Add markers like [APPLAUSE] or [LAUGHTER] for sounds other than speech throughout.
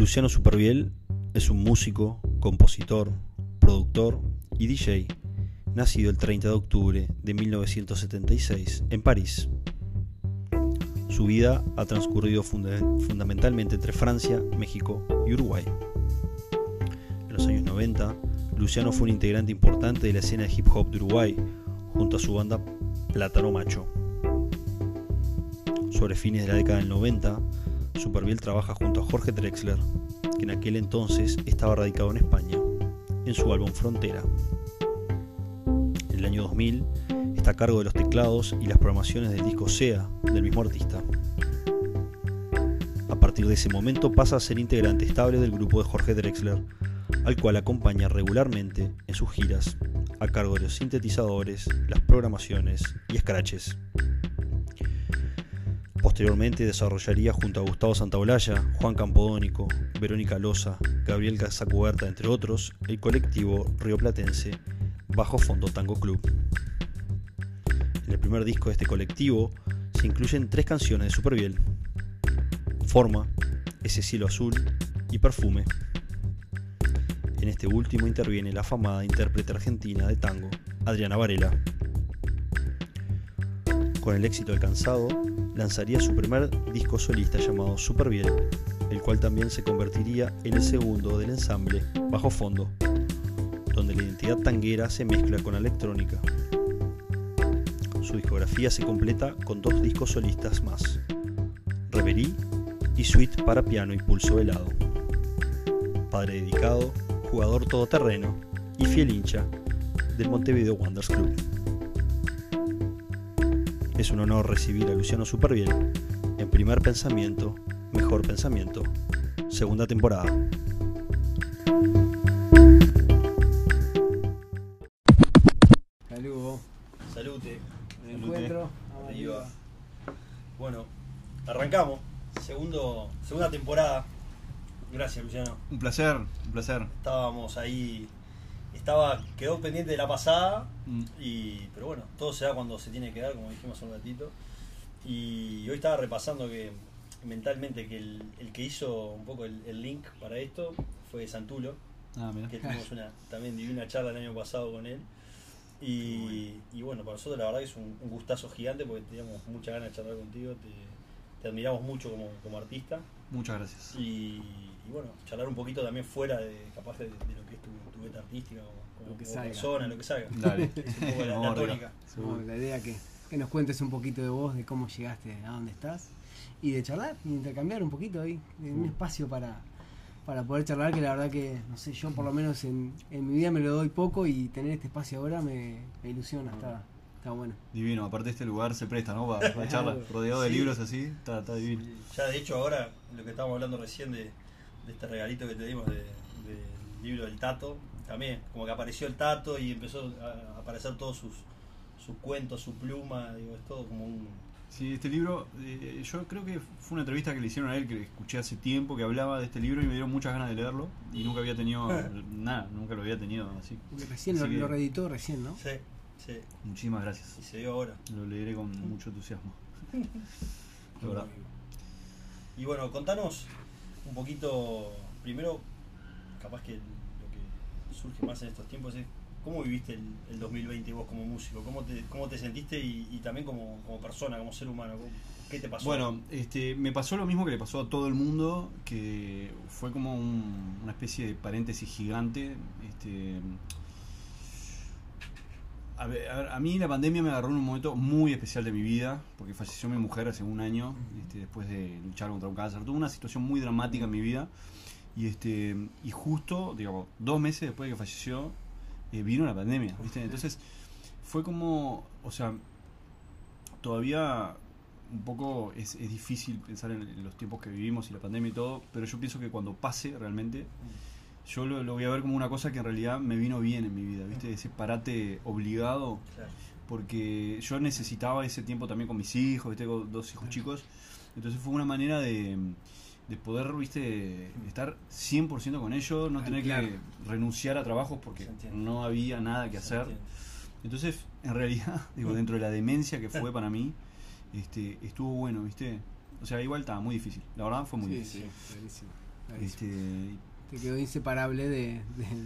Luciano Superviel es un músico, compositor, productor y DJ, nacido el 30 de octubre de 1976 en París. Su vida ha transcurrido fundamentalmente entre Francia, México y Uruguay. En los años 90, Luciano fue un integrante importante de la escena de hip hop de Uruguay, junto a su banda Plátano Macho. Sobre fines de la década del 90, Superviel trabaja junto a Jorge Drexler, que en aquel entonces estaba radicado en España, en su álbum Frontera. En el año 2000 está a cargo de los teclados y las programaciones del disco SEA del mismo artista. A partir de ese momento pasa a ser integrante estable del grupo de Jorge Drexler, al cual acompaña regularmente en sus giras, a cargo de los sintetizadores, las programaciones y scratches. Posteriormente desarrollaría junto a Gustavo Santaolalla, Juan Campodónico, Verónica Loza, Gabriel Casacuberta, entre otros, el colectivo rioplatense Bajo Fondo Tango Club. En el primer disco de este colectivo se incluyen tres canciones de Superviel: Forma, Ese cielo azul y Perfume. En este último interviene la afamada intérprete argentina de tango, Adriana Varela. Con el éxito alcanzado, lanzaría su primer disco solista llamado Superviel, el cual también se convertiría en el segundo del ensamble Bajo Fondo, donde la identidad tanguera se mezcla con la electrónica. Su discografía se completa con dos discos solistas más, Reverie y Suite para piano y pulso helado. Padre dedicado, jugador todoterreno y fiel hincha del Montevideo Wanderers Club. Es un honor recibir a Luciano Superviel en Primer Pensamiento, Mejor Pensamiento, segunda temporada. Saludos. Salute. encuentro. Bueno, arrancamos. Segundo, segunda temporada. Gracias, Luciano. Un placer, un placer. Estábamos ahí estaba quedó pendiente de la pasada, Mm. y, pero bueno, todo se da cuando se tiene que dar, como dijimos hace un ratito. Y hoy estaba repasando que mentalmente que el, el que hizo un poco el, el link para esto fue Santulo, Ah, que tuvimos una también divina charla el año pasado con él. Y, y bueno, para nosotros la verdad que es un, un gustazo gigante porque teníamos mucha ganas de charlar contigo, te, te admiramos mucho como, como artista. Muchas gracias. Y, y bueno, charlar un poquito también fuera de capaz de, de lo que es tu, artística como, como- Lo que como persona, lo que salga. Dale. Es un poco la, [LAUGHS] tónica. Idea que, que nos cuentes un poquito de vos, de cómo llegaste a donde estás y de charlar y intercambiar un poquito ahí, de un espacio para, para poder charlar que la verdad que, no sé, yo por lo menos en, en mi vida me lo doy poco y tener este espacio ahora me, me ilusiona, está, está bueno. Divino. Aparte este lugar se presta, ¿no? Para, para [LAUGHS] charla. Rodeado de Sí. libros así. Está, está divino. Ya de hecho ahora, lo que estábamos hablando recién de, de este regalito que te dimos de- libro del Tato, también como que apareció el Tato y empezó a aparecer todos sus, sus cuentos, su pluma, digo, es todo como un... Sí, este libro, eh, yo creo que fue una entrevista que le hicieron a él, que escuché hace tiempo, que hablaba de este libro y me dieron muchas ganas de leerlo. Y nunca había tenido [LAUGHS] nada, nunca lo había tenido así. Porque recién lo, Así que- lo reeditó recién, ¿no? Sí, sí, Muchísimas gracias. y se dio ahora. Lo leeré con mucho entusiasmo. [LAUGHS] De verdad. Y bueno, contanos un poquito, primero, capaz que lo que surge más en estos tiempos es cómo viviste el, el 2020 vos como músico, cómo te, cómo te sentiste y, también como, como persona, como ser humano, ¿Cómo- ¿qué te pasó? Bueno, este, me pasó lo mismo que le pasó a todo el mundo, que fue como un- una especie de paréntesis gigante. Este, a ver, a mí la pandemia me agarró en un momento muy especial de mi vida, porque falleció mi mujer hace un año, este, después de luchar contra un cáncer. Tuve una situación muy dramática en mi vida, y, este, y justo, digamos, dos meses después de que falleció, eh, vino la pandemia, ¿viste? Entonces, fue como, o sea, todavía un poco es, es difícil pensar en, en los tiempos que vivimos y la pandemia y todo, pero yo pienso que cuando pase realmente, yo lo, lo voy a ver como una cosa que en realidad me vino bien en mi vida, ¿viste? Ese parate obligado, Claro. porque yo necesitaba ese tiempo también con mis hijos, tengo dos hijos chicos, entonces fue una manera de, de poder, ¿viste? Estar 100% con ellos, no Ah, tener claro. que renunciar a trabajos porque no había nada que hacer. Entonces, en realidad, [LAUGHS] digo, dentro de la demencia que fue para mí, este, estuvo bueno, ¿viste? O sea, igual estaba muy difícil. La verdad fue muy Sí, difícil. sí, buenísimo. Clarísimo. Este, Te quedó inseparable de,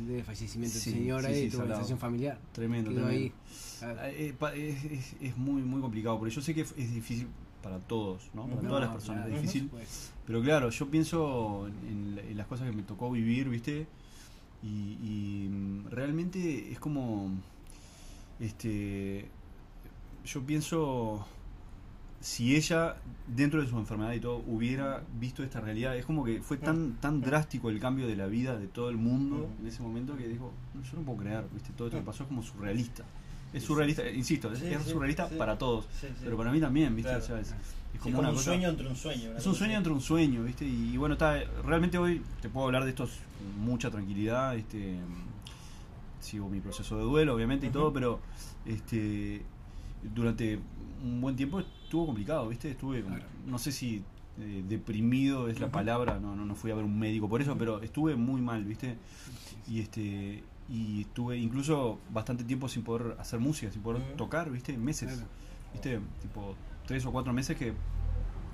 de- fallecimiento Sí, de tu señora y tu organización familiar. tremendo, tremendo. ahí. Claro. Eh, Es, es- es muy muy complicado, porque yo sé que es difícil para todos, ¿no? Para No, todas las personas claro, es difícil. Pero claro, yo pienso en, en las cosas que me tocó vivir, ¿viste? Y, y, mm, realmente es como. Este. Yo pienso. Si ella, dentro de su enfermedad y todo, hubiera visto esta realidad, es como que fue tan, tan drástico el cambio de la vida de todo el mundo en ese momento que dijo: "No, Yo no puedo creer, ¿viste? Todo esto que pasó es como surrealista. Es surrealista, insisto, es, Sí, es sí, surrealista sí. para todos, pero para mí también, ¿viste? Claro. O sea, es, es como una un cosa. sueño entre un sueño. Es un sueño entre un sueño, ¿viste? Y, bueno, está, realmente hoy te puedo hablar de esto con mucha tranquilidad, este sigo mi proceso de duelo, obviamente, y todo, pero este durante un buen tiempo estuvo complicado, ¿viste? Estuve, como- Claro. no sé si eh, deprimido es la palabra, no, no, no fui a ver un médico por eso, pero estuve muy mal, ¿viste? Y este y estuve incluso bastante tiempo sin poder hacer música, sin poder Ujú. tocar, ¿viste? Meses. Claro. ¿Viste? Tipo tres o cuatro meses que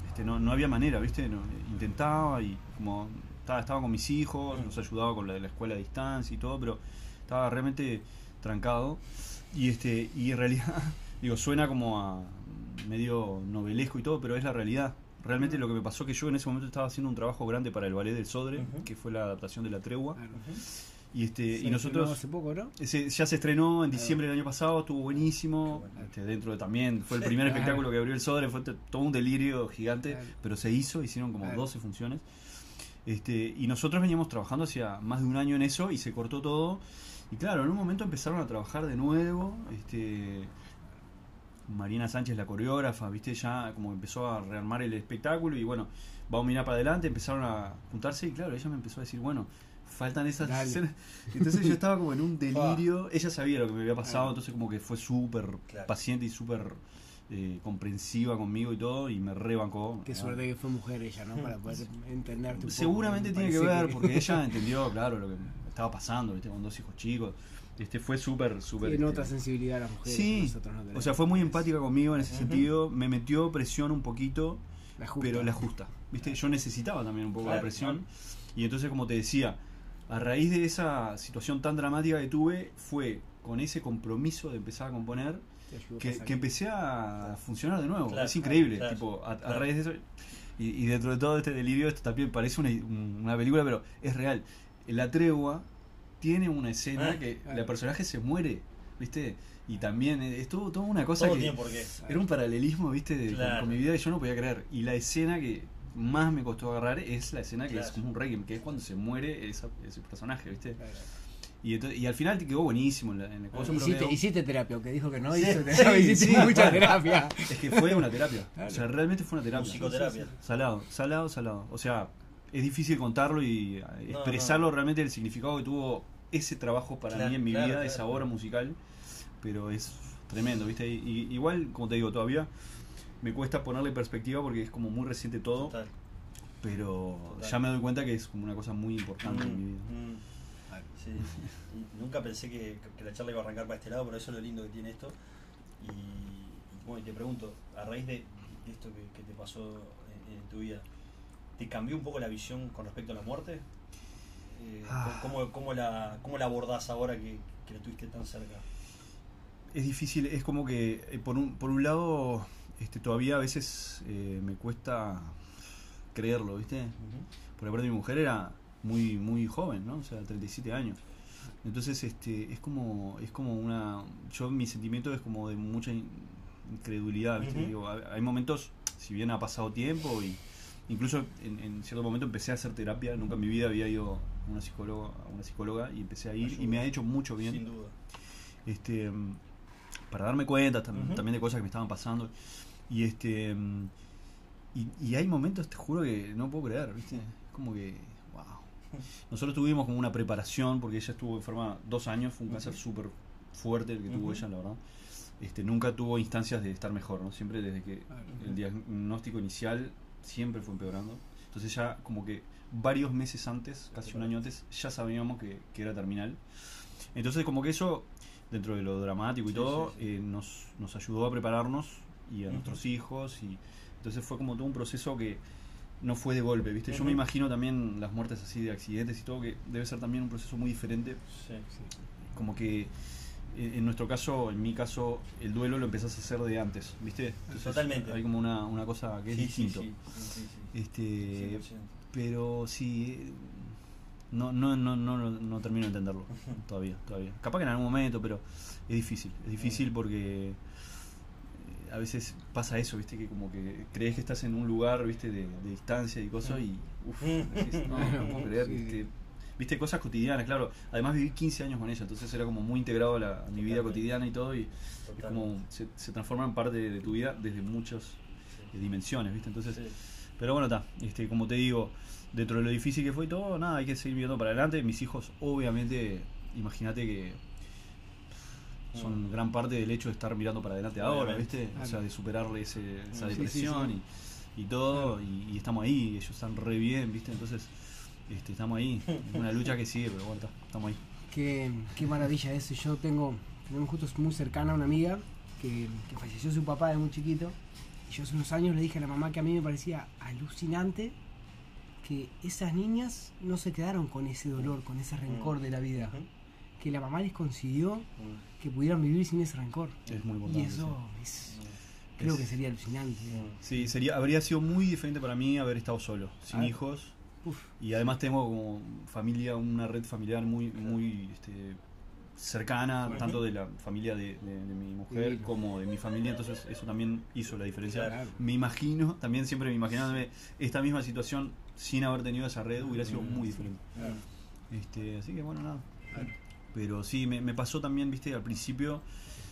este, no, no había manera, ¿viste? No, intentaba y como estaba, estaba con mis hijos, los ayudaba con la de la escuela a distancia y todo, pero estaba realmente trancado. Y este y en realidad, [LAUGHS] digo, suena como a medio novelesco y todo, pero es la realidad. Realmente lo que me pasó que yo en ese momento estaba haciendo un trabajo grande para el ballet del Sodre, Ujú. que fue la adaptación de la tregua. Claro. Ujú. Y este Se y nosotros Hace poco, ¿no? ese, ya se estrenó en Claro. diciembre del año pasado, estuvo buenísimo. Bueno. Este, dentro de también, fue el primer Claro. espectáculo que abrió el Sodre, fue todo un delirio gigante, Claro. pero se hizo, hicieron como Claro. 12 funciones. Este, y nosotros veníamos trabajando hacía más de un año en eso y se cortó todo. Y claro, en un momento empezaron a trabajar de nuevo. Este, Marina Sánchez, la coreógrafa, viste, ya como empezó a rearmar el espectáculo y bueno, vamos a mirar para adelante, empezaron a juntarse y claro, ella me empezó a decir, bueno, faltan esas Dale. escenas. Entonces yo estaba como en un [LAUGHS] delirio, ella sabía lo que me había pasado, entonces como que fue súper Claro. paciente y súper eh, comprensiva conmigo y todo y me rebancó. Qué suerte que fue mujer ella, ¿no? Para poder [LAUGHS] entenderte un poco. Seguramente Me tiene que ver, porque ella [LAUGHS] entendió, claro, lo que estaba pasando, ¿viste? con dos hijos chicos. Este fue súper, súper. Tiene este, otra sensibilidad las mujeres. Sí, nosotros no tenemos. o sea, fue muy empática conmigo en ese sentido, me metió presión un poquito, La justa. pero la justa. ¿Viste? Yo necesitaba también un poco de Claro, presión. Y entonces, como te decía, a raíz de esa situación tan dramática que tuve, fue con ese compromiso de empezar a componer que, que empecé a funcionar de nuevo. Claro, es increíble, claro, tipo, a, a raíz de eso. Y, y dentro de todo este delirio, esto también parece una, una película, pero es real. La tregua tiene una escena Ah, que la personaje se muere, ¿viste? Y también es todo, toda una cosa Todo que era un paralelismo, ¿viste? de- con- mi vida y yo no podía creer. Y la escena que más me costó agarrar es la escena que es como un requiem, que es cuando se muere esa- ese personaje, ¿viste? Claro. Y, ento- y al final te quedó buenísimo en la, en la cosa, Hiciste, hiciste terapia, aunque dijo que no, Sí, hizo terapia, [LAUGHS] sí, hiciste sí. mucha terapia. Es que fue una terapia. Claro. O sea, realmente fue una terapia. Musicoterapia. Salado, salado, salado. O sea, es difícil contarlo y eh, No, expresarlo no. realmente el significado que tuvo ese trabajo para Claro, mí en mi claro, vida, claro. esa obra musical. Pero es tremendo, ¿viste? Y, y- igual, como te digo, todavía me cuesta ponerle perspectiva porque es como muy reciente todo. Total. Pero Total. ya me doy cuenta que es como una cosa muy importante en mi vida. Mm, mm. Sí. Y nunca pensé que, que la charla iba a arrancar para este lado, pero eso es lo lindo que tiene esto. Y, y bueno, y te pregunto, a raíz de, esto que, que te pasó en, en tu vida, ¿te cambió un poco la visión con respecto a la muerte? Eh, Ah. ¿cómo, cómo la, ¿Cómo la abordás ahora que, que la tuviste tan cerca? Es difícil, es como que eh, por un, por un lado este, todavía a veces eh, me cuesta creerlo, ¿viste? Porque aparte mi mujer era muy muy joven, ¿no? O sea, 37 años. Entonces, este, es como es como una yo mi sentimiento es como de mucha in- incredulidad, ¿viste? Digo, hay momentos, si bien ha pasado tiempo y incluso en, en cierto momento empecé a hacer terapia, nunca en mi vida había ido a una psicóloga, a una psicóloga y empecé a ir y me ha hecho mucho bien Sin duda. este mm, para darme cuenta tam- también de cosas que me estaban pasando y este mm, y, y hay momentos te juro que no puedo creer viste como que wow nosotros tuvimos como una preparación porque ella estuvo enferma dos años fue un cáncer súper fuerte el que tuvo Ujú. ella la verdad. Este nunca tuvo instancias de estar mejor no siempre desde que Claro. el diagnóstico inicial siempre fue empeorando. Entonces ya como que varios meses antes casi un año antes ya sabíamos que, que era terminal. Entonces como que eso dentro de lo dramático y Sí, todo sí, sí. eh, nos, nos ayudó a prepararnos y a nuestros hijos y entonces fue como todo un proceso que no fue de golpe, ¿viste? Yo me imagino también las muertes así de accidentes y todo, que debe ser también un proceso muy diferente. Sí. Como que eh, en nuestro caso, en mi caso, el duelo lo empezás a hacer de antes, ¿viste? Totalmente. Hay como una, una cosa que es Sí, sí, distinto. sí, sí, sí, sí. Este, 100%. pero sí, no, no, no, no, no termino de entenderlo todavía, todavía. Capaz que en algún momento, pero es difícil, es difícil porque a veces pasa eso, viste, que como que crees que estás en un lugar, viste, de, de distancia y cosas y uff, Mm. no, no puedo [LAUGHS] creer, Sí. viste, viste, cosas cotidianas, claro. Además viví 15 años con ella, entonces era como muy integrado a, la- a mi vida cotidiana y todo y es como se, se transforma en parte de, tu vida desde muchas eh, dimensiones, viste, entonces... Sí. Pero bueno, está. Este, como te digo, dentro de lo difícil que fue y todo, nada, hay que seguir viendo para adelante. Mis hijos, obviamente, imagínate que son Mm. gran parte del hecho de estar mirando para adelante ahora. ¿viste? O sea, de superarle ese- esa Mm. Sí, sí, depresión sí. Y, y todo, y, y estamos ahí, ellos están re bien, ¿viste? Entonces, este, estamos ahí. Es una lucha que sigue, pero bueno, estamos ahí. Qué, qué maravilla eso. Yo tengo, tenemos justo muy cercana a una amiga que, que falleció su papá de muy chiquito. Y yo hace unos años le dije a la mamá que a mí me parecía alucinante que esas niñas no se quedaron con ese dolor, con ese rencor de la vida. Que la mamá les consiguió Mm. que pudieran vivir sin ese rencor. Es muy Y importante. eso es, creo que sería alucinante. Mm. Sí, sería, habría sido muy diferente para mí haber estado solo, sin Ah. hijos. Uf, Y además tengo como familia, una red familiar muy, muy este, cercana, tanto de la familia de, de- de mi mujer como de mi familia, entonces eso también hizo la diferencia. Claro. Me imagino, también siempre me imaginándome esta misma situación sin haber tenido esa red hubiera sido Mm. muy diferente. claro. Este, así que bueno, nada. Pero sí, me, me pasó también, viste, al principio,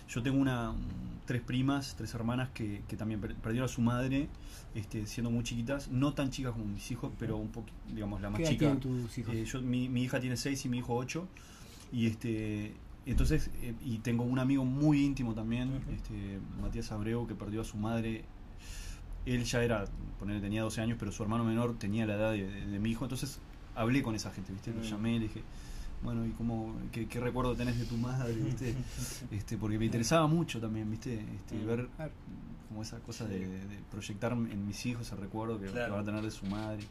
yo tengo una un- tres primas, tres hermanas que, que también per- perdieron a su madre este, siendo muy chiquitas, no tan chicas como mis hijos, pero un poco, digamos, la más ¿Qué edad chica. tus hijos? Eh, yo, mi, mi hija tiene 6 y mi hijo 8. Y este entonces, eh, y tengo un amigo muy íntimo también, este Matías Abreu, que perdió a su madre. Él ya era, ponerle, tenía 12 años, pero su hermano menor tenía la edad de, de- de mi hijo. Entonces hablé con esa gente, ¿viste? Lo llamé, le dije, bueno, ¿y cómo, qué, qué recuerdo tenés de tu madre, ¿viste? [LAUGHS] este, porque me interesaba mucho también, ¿viste? Este, Mm. ver como esa cosa Sí. de, de proyectar en mis hijos ese recuerdo que, van a tener de su madre.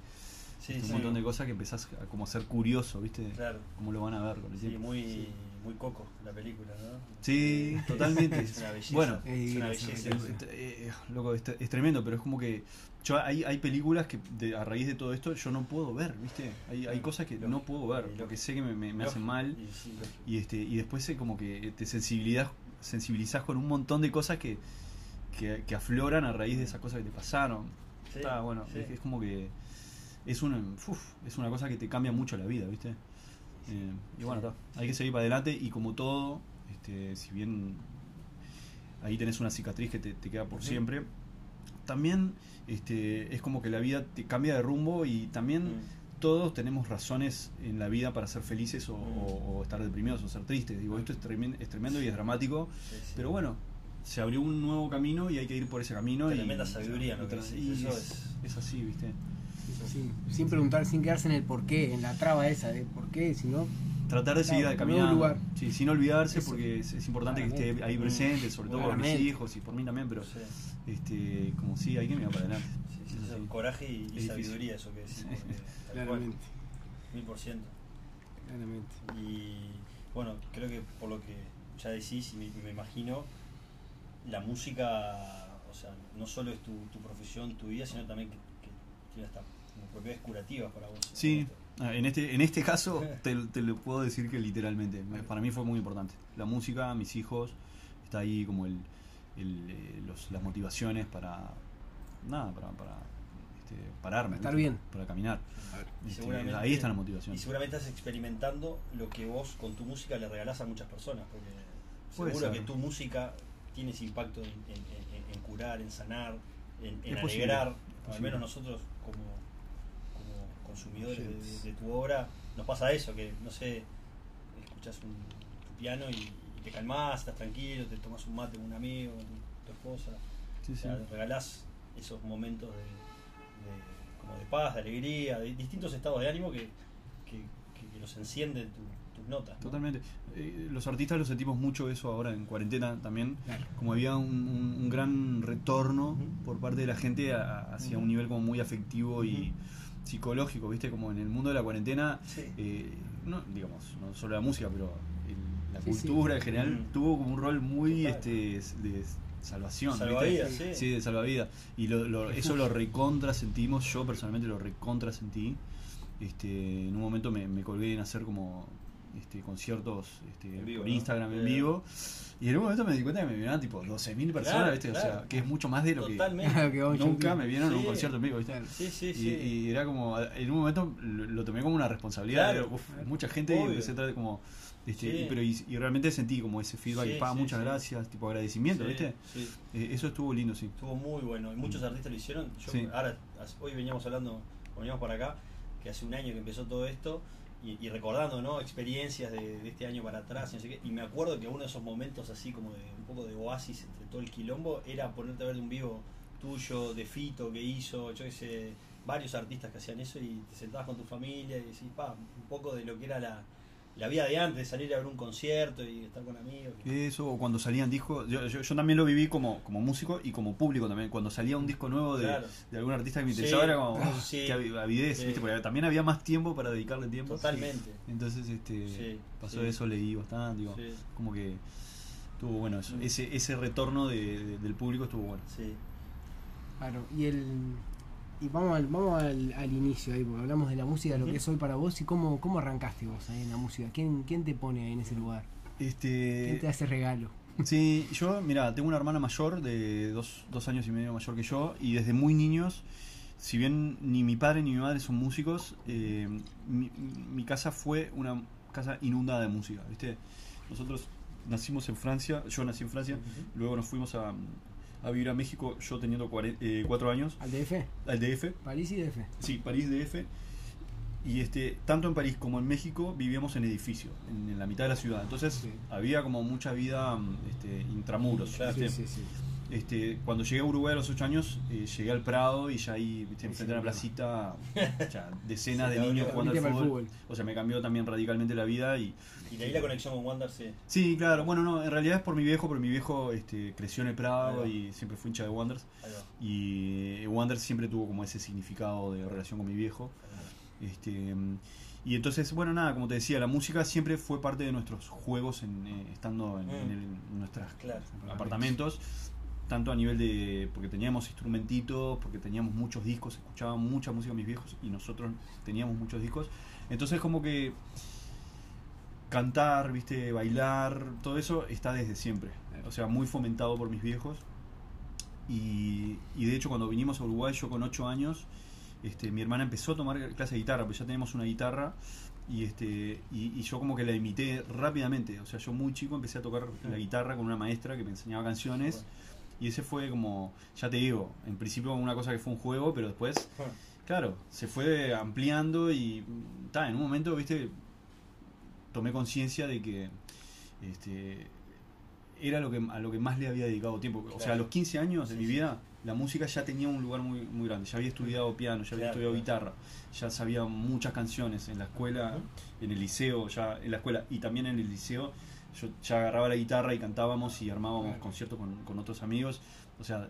Sí, Este, sí. un montón de cosas que empezás a como a ser curioso, ¿viste? Claro. Cómo lo van a ver con el Sí, tiempo. muy, muy coco la película, ¿no? Sí, totalmente. [LAUGHS] Es una belleza. Bueno, Eh, es una belleza. es, eh, loco, es, es tremendo, pero es como que yo hay, hay películas que de- a raíz de todo esto yo no puedo ver, ¿viste? Hay, hay cosas que Lógico. no puedo ver, Lógico. porque sé que me, me- me hacen mal Y sí, lógico. y este y después sé como que te sensibilidad, sensibilizás con un montón de cosas que, que, que afloran a raíz de esas cosas que te pasaron. Sí, Está bueno, sí. es, es como que es una, uf, es una cosa que te cambia mucho la vida, ¿viste? Eh, y bueno, está, hay que seguir para adelante y como todo, este, si bien ahí tenés una cicatriz que te, te queda por siempre, también este, es como que la vida te cambia de rumbo y también Mm. todos tenemos razones en la vida para ser felices o, Mm. o- o estar deprimidos o ser tristes. Digo, esto es tremendo, es tremendo y es dramático, Sí, sí. pero bueno, se abrió un nuevo camino y hay que ir por ese camino. Tremenda y, sabiduría eso es, es- es así, ¿viste? Sí, sin preguntar, sin quedarse en el por qué, en la traba esa de por qué, sino Tratar de seguir Claro, caminando. nuevo lugar. Sí, sin olvidarse, Eso. porque es, es importante que esté ahí presente, sobre todo por mis hijos y por mí también, pero Sí, este como sí, hay que mirar para adelante. sí, es coraje y, y Es difícil. sabiduría, eso que decís. porque tal cual, claramente, Mil por ciento. claramente. Y bueno, creo que por lo que ya decís y me, me imagino, la música, o sea, no solo es tu, tu profesión, tu vida, sino también que, que tiene hasta como propiedades curativas para vos. Sí, ¿no? Ah, en este, en este caso [LAUGHS] te, te lo puedo decir que literalmente, me- para mí fue muy importante. La música, mis hijos, está ahí como el, el, eh, los, las motivaciones para, nada, para, para este, pararme. Para estar ¿viste? bien. Para caminar. Y Este, seguramente- ahí está la motivación. Y seguramente estás experimentando lo que vos con tu música le regalás a muchas personas, porque Puede seguro ser. que tu música tiene ese impacto en, en- en- en curar, en sanar, en, alegrar. Al menos nosotros como consumidores de, tu obra nos pasa eso, que no sé, escuchás un, tu piano y, y te calmás, estás tranquilo, te tomas un mate con un amigo, con tu, tu esposa. Sí, O sí. sea, regalás esos momentos de, de- como de paz, de alegría, de distintos estados de ánimo que, que- que- que los encienden tu- tus notas. ¿no? Totalmente. Eh, los artistas lo sentimos mucho eso ahora en cuarentena también. Claro. Como había un, un- un gran retorno por parte de la gente a- hacia un nivel como muy afectivo y psicológico, ¿viste? Como en el mundo de la cuarentena, Sí. eh, no, digamos, no solo la música, pero el- la Sí, sí. cultura en general Mm. tuvo como un rol muy este, de salvación. ¿viste? Salvavidas, sí. Sí, de salvavidas. Y lo, lo- [LAUGHS] eso lo recontra sentimos, yo personalmente lo recontra sentí. Este, en un momento me, me colgué en hacer como este, conciertos este, En vivo, por ¿no? Instagram en Bien. vivo. Y en un momento me di cuenta que me vieron tipo 12.000 personas, Claro, ¿viste? O claro. sea, que es mucho más de lo Totalmente. [LAUGHS] Que nunca me vieron en un Sí. concierto en vivo, ¿viste? Sí, sí, Y, y era como, en un momento lo, lo tomé como una responsabilidad. Claro. uf, mucha gente y Obvio. empecé a traer como. Este, Sí. y- pero y, y realmente sentí como ese feedback, Sí, pa, sí, muchas sí. gracias, tipo agradecimiento, Sí, ¿viste? sí. Eh, eso estuvo lindo, sí. Estuvo muy bueno. Y muchos artistas lo hicieron. Yo, Sí. ahora, hoy veníamos hablando, veníamos para acá, que hace un año que empezó todo esto. Y, y recordando, ¿no? Experiencias de, este año para atrás, y no sé qué. Y me acuerdo que uno de esos momentos así como de un poco de oasis entre todo el quilombo era ponerte a ver un vivo tuyo, de Fito que hizo, yo qué sé, varios artistas que hacían eso y te sentabas con tu familia y decís, pa, un poco de lo que era la, la vida de antes, de salir a ver un concierto y estar con amigos. Eso, o cuando salían discos, yo, yo, yo también lo viví como, como músico y como público también. Cuando salía un disco nuevo de, Claro. de algún artista que me Sí, interesaba, era como, oh, [LAUGHS] sí, qué avi- avidez, sí. ¿viste? Porque también había más tiempo para dedicarle tiempo. Totalmente. Entonces, este, Sí, pasó sí. eso, leí bastante, digo, Sí, como que estuvo bueno eso. Mm. Ese, ese retorno de- de- del público estuvo bueno. sí. Claro, y el y vamos al, vamos al, al inicio ahí, porque hablamos de la música, lo que es hoy para vos y cómo, cómo arrancaste vos ahí en la música. ¿Quién, quién te pone ahí en ese lugar? ¿Quién te Este, hace regalo? sí, yo, mira, tengo una hermana mayor de dos, dos años y medio mayor que yo y desde muy niños, si bien ni mi padre ni mi madre son músicos, eh, mi, mi casa fue una casa inundada de música, ¿viste? Nosotros nacimos en Francia, yo nací en Francia, luego nos fuimos a, a vivir a México, yo teniendo cuare- eh, cuatro años, ¿Al DF? al DF, París y DF. Sí, París DF. Y este, tanto en París como en México vivíamos en edificio, en, en la mitad de la ciudad. Entonces Sí. había como mucha vida mm, este, intramuros. Sí, sí, sí. Este, cuando llegué a Uruguay a los 8 años, eh, llegué al Prado y ya ahí, ¿viste, enfrente [LAUGHS] de la placita, ya, decenas de niños jugando al fútbol. fútbol. O sea, me cambió también radicalmente la vida y Y de ahí la conexión con Wander, sí. Sí, claro. Bueno, no, en realidad es por mi viejo, porque mi viejo este, creció en el Prado y siempre fue hincha de va. Y eh, Wanderers siempre tuvo como ese significado de relación con mi viejo. Este, y entonces, bueno, nada, como te decía, la música siempre fue parte de nuestros juegos en, eh, estando en, Mm. en el- en nuestros Claro. apartamentos, tanto a nivel de, porque teníamos instrumentitos, porque teníamos muchos discos, escuchaban mucha música mis viejos y nosotros teníamos muchos discos. Entonces como que cantar, viste, bailar, todo eso está desde siempre. O sea, muy fomentado por mis viejos. Y, de hecho cuando vinimos a Uruguay, yo con 8 años, este, mi hermana empezó a tomar clase de guitarra, pues ya teníamos una guitarra y este y yo como que la imité rápidamente. O sea, yo muy chico empecé a tocar la guitarra con una maestra que me enseñaba canciones y ese fue como, ya te digo, en principio una cosa que fue un juego, pero después, claro, se fue ampliando y ta, en un momento, viste, tomé conciencia de que este era lo que a lo que más le había dedicado tiempo. O sea, a los 15 años de Sí, mi sí. vida, la música ya tenía un lugar muy, muy grande. Ya había estudiado piano, ya había Claro, estudiado claro. guitarra, ya sabía muchas canciones en la escuela, en el liceo, ya en la escuela y también en el liceo. Yo ya agarraba la guitarra y cantábamos y armábamos Claro. conciertos con, con otros amigos. O sea,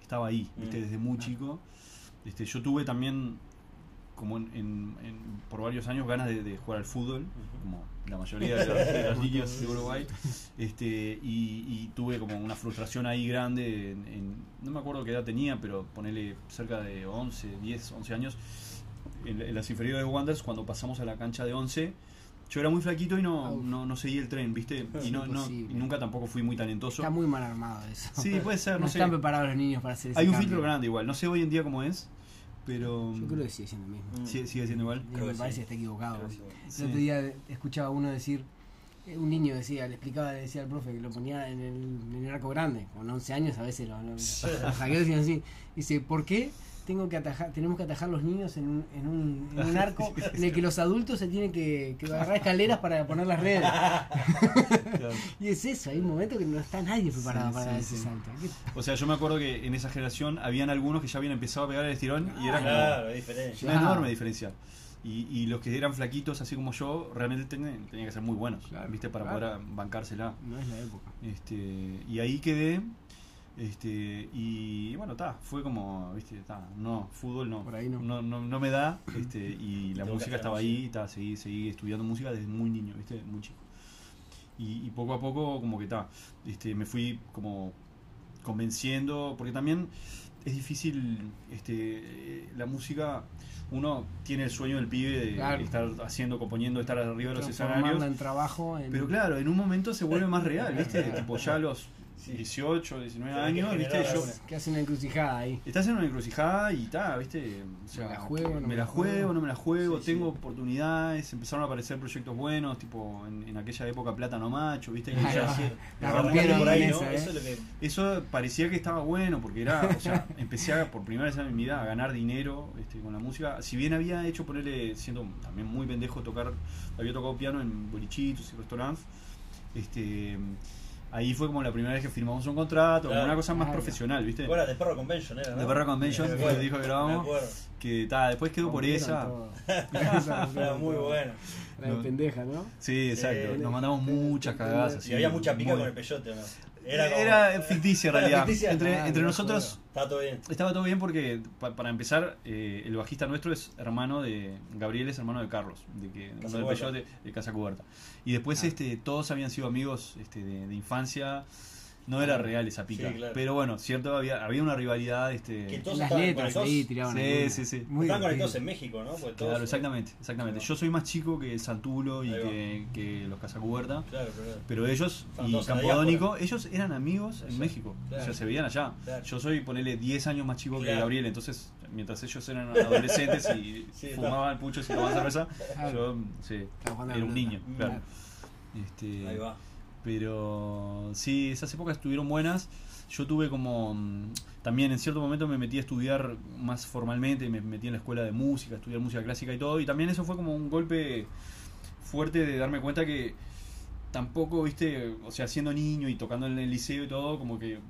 estaba ahí, ¿viste? Mm. desde muy Claro. chico. Este, yo tuve también, como en, en- en- por varios años, ganas de, de jugar al fútbol, Ujú. como la mayoría de los, de los niños de Uruguay. Este, y, y tuve como una frustración ahí grande. En, en- no me acuerdo qué edad tenía, pero ponele cerca de 11, 10, 11 años. En, las inferiores de Wanderers, cuando pasamos a la cancha de 11, yo era muy flaquito y no, Uf. no, no seguí el tren, ¿viste? Y no, no- y nunca tampoco fui muy talentoso. Está muy mal armado eso. Sí, puede ser, [LAUGHS] no, no sé. están preparados los niños para hacer ese Hay un cambio. filtro grande igual. No sé hoy en día cómo es, pero Yo creo que sigue siendo el mismo. Mm. sigue, siendo igual. Creo me que parece sí. que está equivocado. Que sí. El otro día escuchaba a uno decir, eh, un niño decía, le explicaba, le decía al profe que lo ponía en el, en el arco grande, con 11 años a veces lo, lo- los zagueros decían así, dice, ¿por qué tengo que atajar, tenemos que atajar los niños en un, en un, en un [LAUGHS] arco en el que los adultos se tienen que, que agarrar escaleras para poner las redes? Claro. [LAUGHS] Y es eso, hay un momento que no está nadie preparado Sí, para sí, ese sí. salto. ¿Qué- O sea, yo me acuerdo que en esa generación habían algunos que ya habían empezado a pegar el estirón y era Claro, es diferente. una enorme diferencia. Y, y los que eran flaquitos, así como yo, realmente tenían, tenían que ser muy buenos, Claro, ¿viste? Para poder bancársela. No es la época. Este, y ahí quedé. Este, y bueno, está, fue como, viste, ta, no, fútbol no, Por ahí no. no, no, no me da, este, [LAUGHS] y la música estaba ahí, ta, seguí, seguí estudiando música desde muy niño, viste, muy chico. Y, y poco a poco como que está, este, me fui como convenciendo, porque también es difícil, este, eh, la música, uno tiene el sueño del pibe de Claro. estar haciendo, componiendo, estar arriba de los escenarios. en trabajo. En... Pero claro, en un momento se vuelve más real, ¿viste? tipo ya los Sí. 18, 19 Tenés que años, ¿viste? Yo. Que hace una encrucijada ahí. estás en una encrucijada y está, ¿viste? O sea, Me la juego, no me la juego, no me la juego, Sí, tengo sí. oportunidades, empezaron a aparecer proyectos buenos, tipo en, en aquella época Plátano Macho, ¿viste? Que Ahí ya- La rompieron por ahí, ¿no? esa, ¿eh? Eso es lo que. Eso parecía que estaba bueno porque era, o sea, [LAUGHS] empecé a, por primera vez en mi vida a ganar dinero este, con la música. Si bien había hecho ponerle, siendo también muy pendejo, tocar, había tocado piano en bolichitos y restaurantes, este, ahí fue como la primera vez que firmamos un contrato, como una cosa más Claro. profesional, ¿viste? Bueno, de Perro Convention era, ¿no? De Perro Convention, Me que dijo que grabamos. Que ta, después quedó por esa. [LAUGHS] [LAUGHS] Era muy bueno. De No. pendeja, ¿no? Sí, exacto. Sí. Nos mandamos muchas cagadas. Y había mucha pica muy- con el peyote, ¿o ¿no? Era, como- ficticia en Era realidad. ficticia. Entre, Ah, entre no nosotros. Estaba todo bien. estaba todo bien porque, pa- para empezar, eh, el bajista nuestro es hermano de. Gabriel es hermano de Carlos, de que del. Peyote, de Casa Cubierta. Y después Ah. este, todos habían sido amigos este, de, de infancia. No era real esa pica. Sí, claro. Pero bueno, cierto, había, había una rivalidad. Este, Que todos Las letras ahí tiraban. Sí, sí, sí. Muy Estaban conectados en México, ¿no? Todos- Claro, exactamente, exactamente. Yo soy más chico que Santulo y que, que los Casacuberta. Claro, claro. Pero ellos y Campodónico, ellos eran amigos en México. O sea, se veían allá. Claro. Yo soy, ponele, 10 años más chico que. Gabriel. Entonces, mientras ellos eran adolescentes y [LAUGHS] Sí, fumaban puchos y tomaban cerveza, Claro. yo sí, era un niño. Claro. Este, Ahí va. Pero sí, esas épocas estuvieron buenas. Yo tuve como. mm, También en cierto momento me metí a estudiar más formalmente, me metí en la escuela de música, estudiar música clásica y todo. Y también eso fue como un golpe fuerte de darme cuenta que tampoco, viste, o sea, siendo niño y tocando en el liceo y todo, como que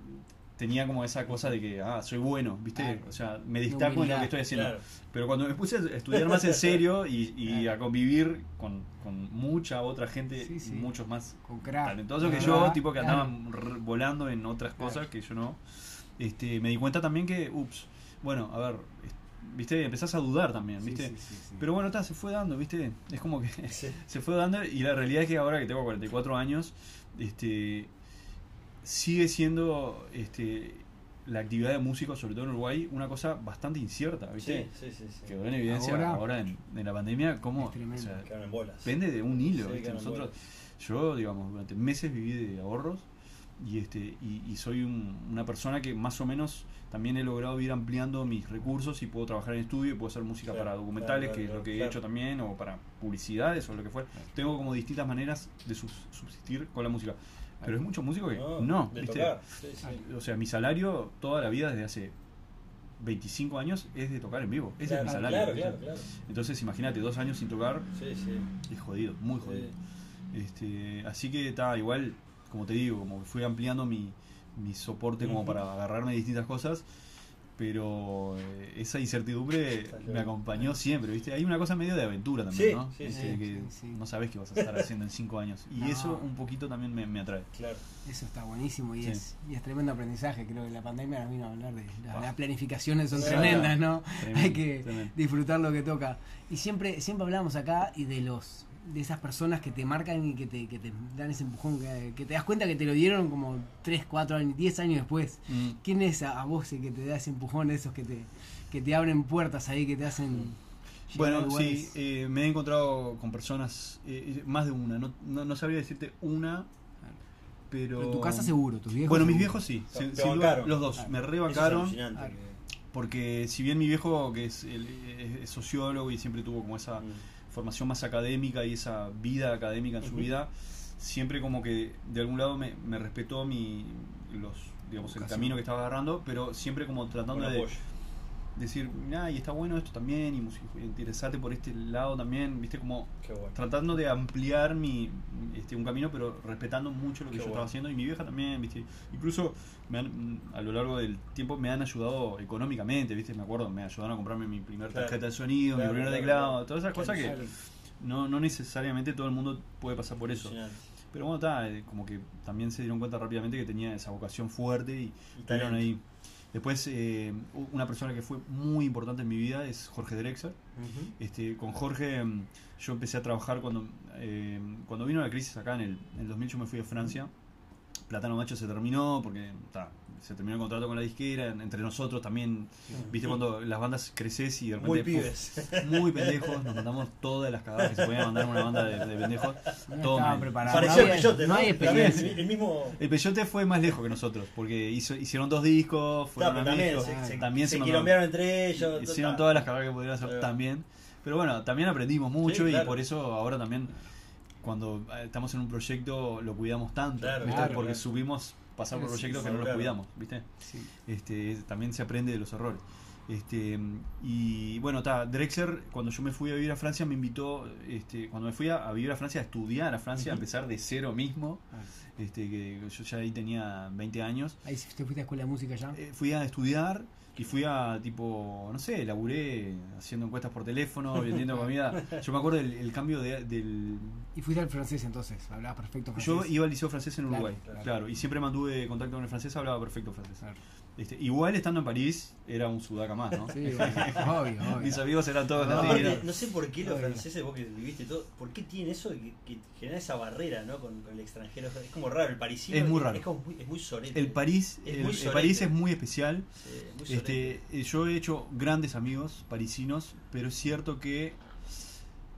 tenía como esa cosa de que, ah, soy bueno, viste, Claro. o sea, me destaco en lo que estoy haciendo. Claro. Pero cuando me puse a estudiar más en serio y, y Claro. a convivir con, con mucha otra gente, Sí, sí. muchos más Con talentosos que Ah, yo, tipo que andaban volando en otras cosas que yo no, este, me di cuenta también que, ups, bueno, a ver, viste, empezás a dudar también, viste. sí, sí, sí. Pero bueno, ta, se fue dando, viste, es como que [LAUGHS] se fue dando y la realidad es que ahora que tengo 44 años, este, sigue siendo, este, la actividad de músicos, sobre todo en Uruguay, una cosa bastante incierta, viste. Sí, sí, sí. sí. Quedó en evidencia Ahora- ahora, en, en la pandemia cómo o sea, Quedaron en bolas. pende de un hilo nosotros yo digamos durante meses viví de ahorros y este y, y soy un- una persona que más o menos también he logrado ir ampliando mis recursos y puedo trabajar en estudio y puedo hacer música Claro, para documentales claro, que claro, es lo que he hecho también o para publicidades o lo que fuera tengo como distintas maneras de subsistir con la música pero es mucho músico que no, No, de ¿viste? tocar. Sí, sí. o sea mi salario toda la vida desde hace 25 años es de tocar en vivo ese Claro, es mi salario claro, claro. entonces imagínate dos años sin tocar Sí, es jodido, muy jodido. Este, así que está igual, como te digo, como fui ampliando mi, mi soporte como para agarrarme de distintas cosas, pero eh, esa incertidumbre me acompañó siempre, ¿viste? Hay una cosa medio de aventura también, Sí, ¿no? sí, Este, sí. que Sí, sí. no sabes qué vas a estar haciendo en cinco años. Y No. eso un poquito también me, me atrae. Claro. Eso está buenísimo y, Sí. es, y es tremendo aprendizaje. Creo que la pandemia nos vino a hablar de la- Ah. las planificaciones son Sí. tremendas, ¿no? Tremendo, Hay que tremendo. disfrutar lo que toca. Y siempre, siempre hablamos acá y de los de esas personas que te marcan y que te, que te dan ese empujón, que, que te das cuenta que te lo dieron como 3, 4 años, 10 años después. Mm. ¿Quién es a, a vos el que te da ese empujón, esos que te, que te abren puertas ahí, que te hacen... Bueno, sí, eh, me he encontrado con personas, eh, más de una, no, no, no sabría decirte una, pero... Pero en tu casa seguro, tus viejos. Bueno, mis viejos sí, los dos, Claro. me rebancaron. Porque si bien mi viejo, que es, el- es- es sociólogo y siempre tuvo como esa Mm. Formación más académica y esa vida académica en su vida, siempre como que de algún lado me, me respetó mi los digamos el camino que estaba agarrando, pero siempre como tratando de, apoyo. Decir, ah, y está bueno esto también, y interesarte por este lado también, viste, como bueno. tratando de ampliar mi este, un camino pero respetando mucho lo que Qué yo bueno. estaba haciendo y mi vieja también viste incluso me han- a lo largo del tiempo me han ayudado económicamente viste me acuerdo me ayudaron a comprarme mi primer Claro. tarjeta de sonido Claro, mi primer teclado claro. todas esas cosas que no, no necesariamente todo el mundo puede pasar por eso pero bueno está eh, como que también se dieron cuenta rápidamente que tenía esa vocación fuerte y Y estuvieron ahí después eh, una persona que fue muy importante en mi vida es Jorge Drexler. Este, con Jorge mm, yo empecé a trabajar cuando eh, cuando vino la crisis acá en el, en el 2000 yo me fui a Francia. Platano Macho se terminó porque ta, se terminó el contrato con la disquera entre nosotros también viste cuando las bandas creces y de repente Muy puf, pibes. muy pendejos nos mandamos todas las cagadas que se podían mandar en una banda de, de pendejos Todo. Pareció el Peyote, no ¿no? hay También, experiencia. el mismo. el Peyote fue más lejos que nosotros porque hizo, hicieron dos discos fueron Claro, pero amigos también se, también se se mandaron- entre ellos. hicieron todas las carreras que pudieran hacer también. Pero bueno, también aprendimos mucho Sí, claro. y por eso ahora también, cuando eh, estamos en un proyecto, lo cuidamos tanto. Claro, claro, Porque claro. subimos pasar por proyectos sí, que no los cuidamos, ¿viste? Sí. Este, también se aprende de los errores. Este, y bueno, ta, Drexler, cuando yo me fui a vivir a Francia, me invitó, este, cuando me fui a, a vivir a Francia, a estudiar a Francia, a empezar de cero mismo, Ah. este, que yo ya ahí tenía 20 años. Ahí sí, te fuiste a escuela de música ya. Eh, fui a estudiar y fui a tipo, no sé, laburé haciendo encuestas por teléfono, vendiendo comida. Yo me acuerdo del el cambio de- del... Y fuiste al francés entonces, hablabas perfecto francés. Yo iba al liceo francés en Claro, Uruguay, claro, claro. y siempre mantuve contacto con el francés, hablaba perfecto francés. Claro. Este, igual estando en París, era un sudaca más, ¿no? Sí, [LAUGHS] obvio, obvio. Mis amigos eran todos No, latinos. No sé por qué los Obvio. franceses, vos que viviste todo, ¿por qué tienen eso de que, que genera esa barrera ¿no? con, con el extranjero? Es como raro, el parisino Es muy raro. Es, como muy, es muy sorete. El París, Es el, muy el. París es muy especial. Sí, muy sorete. Este, eh, yo he hecho grandes amigos parisinos, pero es cierto que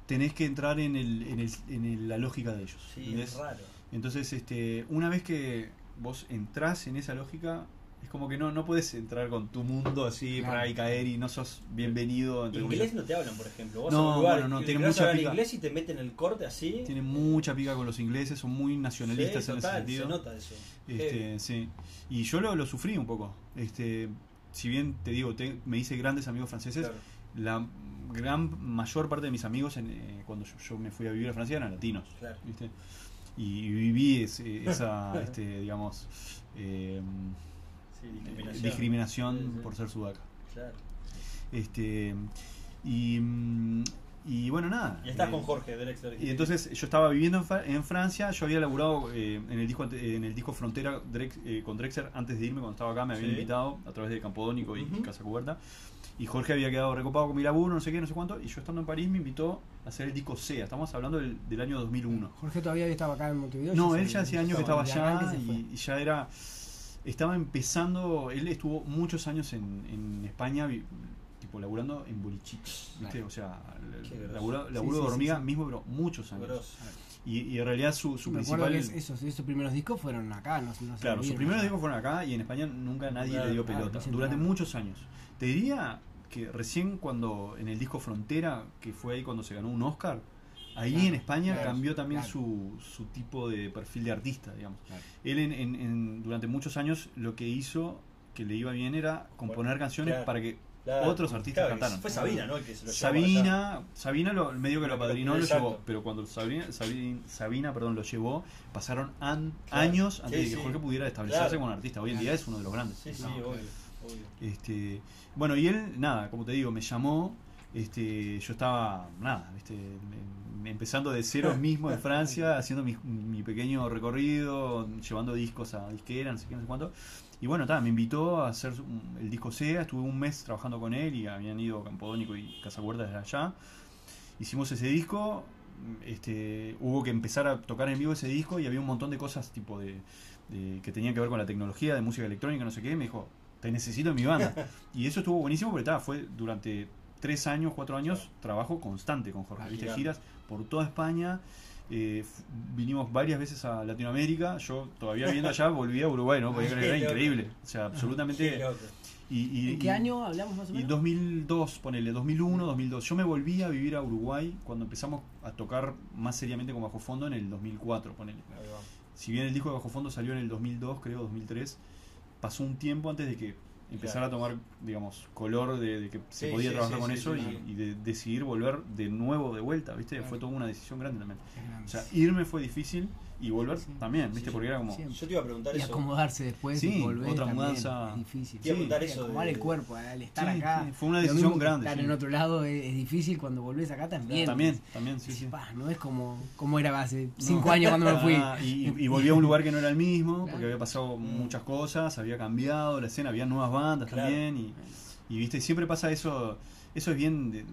tenés que entrar en, el, en, el- en el- la lógica de ellos. sí, ¿entendés? es raro. Entonces, este, una vez que vos entrás en esa lógica, es como que no, no puedes entrar con tu mundo así Claro. para y caer y no sos bienvenido. entre Inglés no te hablan, por ejemplo. Vos No, lugar bueno, no, tienen mucha pica. inglés y te meten el corte así. Tienen mucha pica con los ingleses, son muy nacionalistas Sí, en ese sentido. Se nota eso. Este, sí. Y yo lo, lo sufrí un poco. Este, si bien te digo, te- me hice grandes amigos franceses, Claro. la gran mayor parte de mis amigos en, eh, cuando yo, yo me fui a vivir a Francia eran latinos. Claro. ¿viste? Y viví ese- esa, [LAUGHS] este, digamos, eh, Sí, discriminación. discriminación Sí, sí. por ser sudaca. Claro. Este, y, mm, y bueno, nada. Y estás eh, con Jorge Drexler. y entonces yo estaba viviendo en, en Francia, yo había laburado eh, en el disco ante- en el disco Frontera Drex- eh, con Drexler antes de irme cuando estaba acá, me habían Sí. invitado a través de Campodónico y Ujú. Casa Cubierta. Y Jorge había quedado recopado con mi laburo, no sé qué, no sé cuánto, y yo estando en París me invitó a hacer el disco SEA, estamos hablando del, del año 2001. Jorge todavía estaba acá en Montevideo. No, él ya hacía años que estaba allá y, y ya era. Estaba empezando. Él estuvo muchos años en, en España, vi- tipo laburando en bolichitos, ¿viste? Claro. O sea, laburo, Sí, laburo sí, de sí, hormiga sí. mismo, pero muchos años. Y, y en realidad su, su Me principal. que es- esos, esos primeros discos fueron acá, no, Claro, sus primeros discos fueron acá y en España nunca nadie Claro, le dio claro, pelota. Durante muchos años. Te diría que recién cuando en el disco Frontera, que fue ahí cuando se ganó un Oscar, ahí Claro, en España claro, cambió también claro. su, su tipo de perfil de artista, digamos. Él en, en- en- durante muchos años lo que hizo que le iba bien era componer Bueno, canciones para que otros artistas Claro, cantaron. Fue Sabina, ¿no? El que se lo llevó para allá. Sabina, Sabina lo, medio que lo apadrinó, lo Exacto. llevó, pero cuando Sabina, Sabina, Sabina, perdón, lo llevó, pasaron an- años antes Sí, de que sí. Jorge pudiera establecerse como artista. Hoy en día es uno de los grandes. Sí, sí, obvio. obvio. Este, bueno, y él, nada, como te digo, me llamó. Este, yo estaba, nada, este, empezando de cero [LAUGHS] mismo en Francia, haciendo mi, mi pequeño recorrido, llevando discos a disquera, no sé qué, no sé cuánto. Y bueno, ta, me invitó a hacer el disco SEA, estuve un mes trabajando con él y habían ido Campodónico y Casa Huerta desde allá. Hicimos ese disco, este, hubo que empezar a tocar en vivo ese disco y había un montón de cosas tipo de, de- que tenían que ver con la tecnología, de música electrónica, no sé qué. Me dijo, te necesito en mi banda. [LAUGHS] y eso estuvo buenísimo porque ta, fue durante tres años, cuatro años, trabajo constante con Jorge. Ah, ¿viste? Giras por toda España. eh, vinimos varias veces a Latinoamérica. Yo todavía viviendo allá [LAUGHS] volví a Uruguay, ¿no? Podía creer, era increíble. O sea, absolutamente. Y, y- ¿En qué y- año hablamos más o y menos? 2002, ponele, 2001, 2002. Yo me volví a vivir a Uruguay cuando empezamos a tocar más seriamente con Bajo Fondo en el 2004, ponele. Si bien el disco de Bajo Fondo salió en el 2002, creo, 2003, pasó un tiempo antes de que empezar Claro. a tomar, digamos, color de, de que se Sí, podía sí, trabajar sí, con eso y, de decidir volver de nuevo de vuelta, ¿viste? Claro. Fue toda una decisión grande también. O sea, irme fue difícil y volver Sí. también, ¿viste? Sí, Porque era como... Siempre. Yo te iba a preguntar Y eso. acomodarse después Sí, y volver otra también mudanza. es difícil. Te iba a preguntar Sí, Y eso. acomodar de- el cuerpo al estar Sí, acá. sí, fue una decisión mismo grande, Estar sí. en otro lado es, es difícil cuando volvés acá también. También, también, sí, sí. "Pa, no es como, como era hace No. cinco años cuando me fui. Ah, y, y volví a un lugar que no era el mismo, porque había pasado Mm. muchas cosas, había cambiado la escena, había nuevas bandas Claro. también, y, y viste, siempre pasa eso, eso es bien de- de-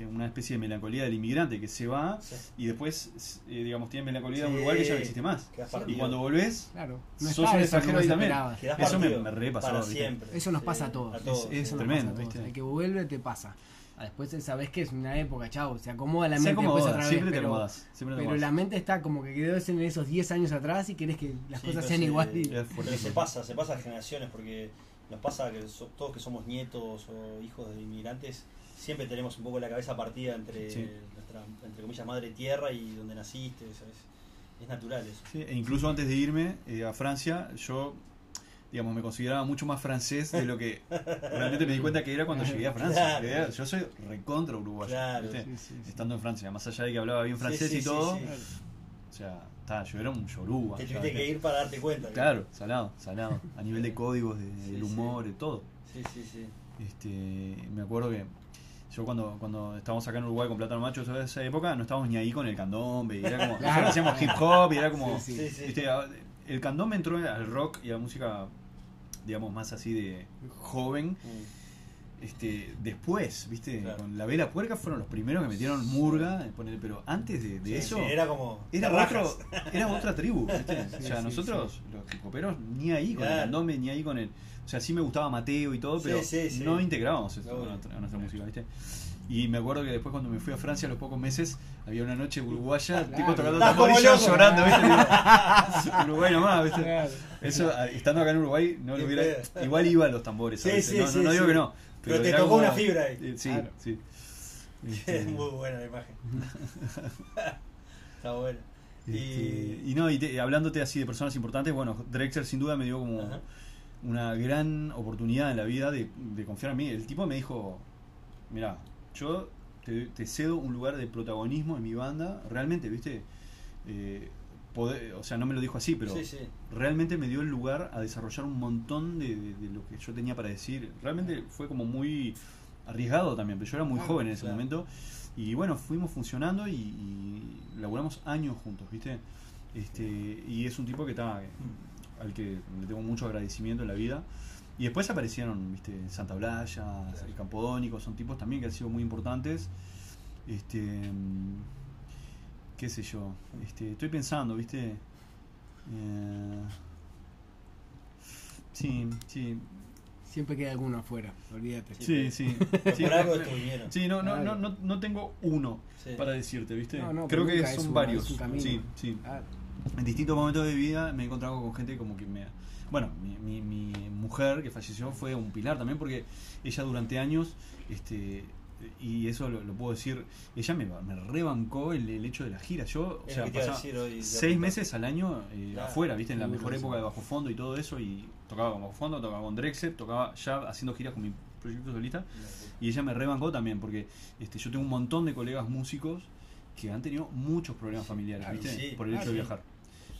este, una especie de melancolía del inmigrante que se va Sí. y después, eh, digamos, tiene melancolía de Sí. un lugar que ya no existe más. Y cuando volvés, Claro, Sos un extranjero ahí también. Eso me- me repasó, Para ¿viste? siempre. Eso nos Sí, pasa a todos. A todos. Es- sí. Eso tremendo, pasa a todos. ¿viste? El que vuelve te pasa. Ah, Después sabes que es una época, chao, se acomoda la se mente después acomoda, otra vez. siempre te pero, acomodas. Siempre te pero la mente está como que quedó en esos 10 años atrás y querés que las Sí, cosas sean se- igual. y- se pasa, se pasa a generaciones porque nos pasa que so- todos que somos nietos o hijos de inmigrantes siempre tenemos un poco la cabeza partida entre Sí. nuestra, entre comillas, madre tierra y donde naciste, eso es, natural eso. Sí, e incluso antes de irme eh, a Francia, yo digamos me consideraba mucho más francés de lo que [LAUGHS] realmente me di cuenta que era cuando llegué a Francia. Claro. Yo soy recontra uruguayo, Claro. estando en Francia, más allá de que hablaba bien francés y todo, o sea, ta, yo era un yoruba. Te tuviste ¿viste? que ir para darte cuenta. ¿no? Claro, salado, salado, a nivel de códigos, de, del humor, de todo. Sí, sí, sí. Este, me acuerdo que yo cuando, cuando estábamos acá en Uruguay con Plátano Macho, toda esa época, no estábamos ni ahí con el candombe, y era como, Claro. nosotros hacíamos hip hop, y era como, Sí, Sí, sí. El candombe entró al rock y a la música, digamos, más así de joven, Mm. Este, después, viste, Claro. con la vela puerca fueron los primeros que metieron murga, eh, pero antes de, de Sí, eso sí, era como. era otro, [LAUGHS] era otra tribu, ¿viste? o sea, sí, nosotros, los hip hoperos, ni ahí con el candombe, ni ahí con el, o sea, sí me gustaba Mateo y todo, pero sí, sí. no integrábamos eso a nuestra, a nuestra música, ¿viste? Y me acuerdo que después cuando me fui a Francia a los pocos meses, había una noche uruguaya, Claro. tipo tocando Estás tambor y como yo loco. llorando, ¿viste? [LAUGHS] Uruguay nomás, ¿viste? Claro. Eso, a- estando acá en Uruguay, no lo hubiera. Igual iba a los tambores, ¿sabes? sí, no, no, sí, no digo sí. que no. Pero te tocó una fibra ahí. Eh, Sí, Claro. sí. [LAUGHS] Este, Es muy buena la imagen. [LAUGHS] Está buena. este, Y. y no, y te- hablándote así de personas importantes, bueno, Drexler sin duda me dio como Ajá. una gran oportunidad en la vida de, de confiar en mí. El tipo me dijo, mira, yo te, te cedo un lugar de protagonismo en mi banda, realmente, ¿viste? Eh, poder- o sea, no me lo dijo así, pero Sí, sí. realmente me dio el lugar a desarrollar un montón de, de- de lo que yo tenía para decir. Realmente fue como muy arriesgado también, pero yo era muy Claro, joven en ese claro. momento. Y bueno, fuimos funcionando y, y laburamos años juntos, ¿viste? Este, y es un tipo que está al que le tengo mucho agradecimiento en la vida. Y después aparecieron, ¿viste? Santa Blaya, el Campodónico, son tipos también que han sido muy importantes. Este, qué sé yo, este, estoy pensando, ¿viste? Eh, sí, sí, Siempre queda alguno afuera, olvídate. sí, sí. sí, Por algo no, estuvieron. sí, no, no, no, no, no tengo uno Sí. para decirte, ¿viste? No, no, Creo que son uno, varios. es un camino. Sí, sí. Claro. En distintos momentos de vida me he encontrado con gente como que me... Bueno, mi, mi, mi mujer que falleció fue un pilar también porque ella durante años, este y eso lo, lo puedo decir, ella me, me rebancó el, el hecho de la gira. Yo, o sea, pasaba hoy, seis meses al año eh, Claro. afuera, ¿viste? En la mejor época de Bajo Fondo y todo eso y tocaba con Bajo Fondo, tocaba con Drexel, tocaba ya haciendo giras con mi proyecto solista y ella me rebancó también porque este, yo tengo un montón de colegas músicos que han tenido muchos problemas familiares, ¿viste? sí, Por el hecho claro. de viajar.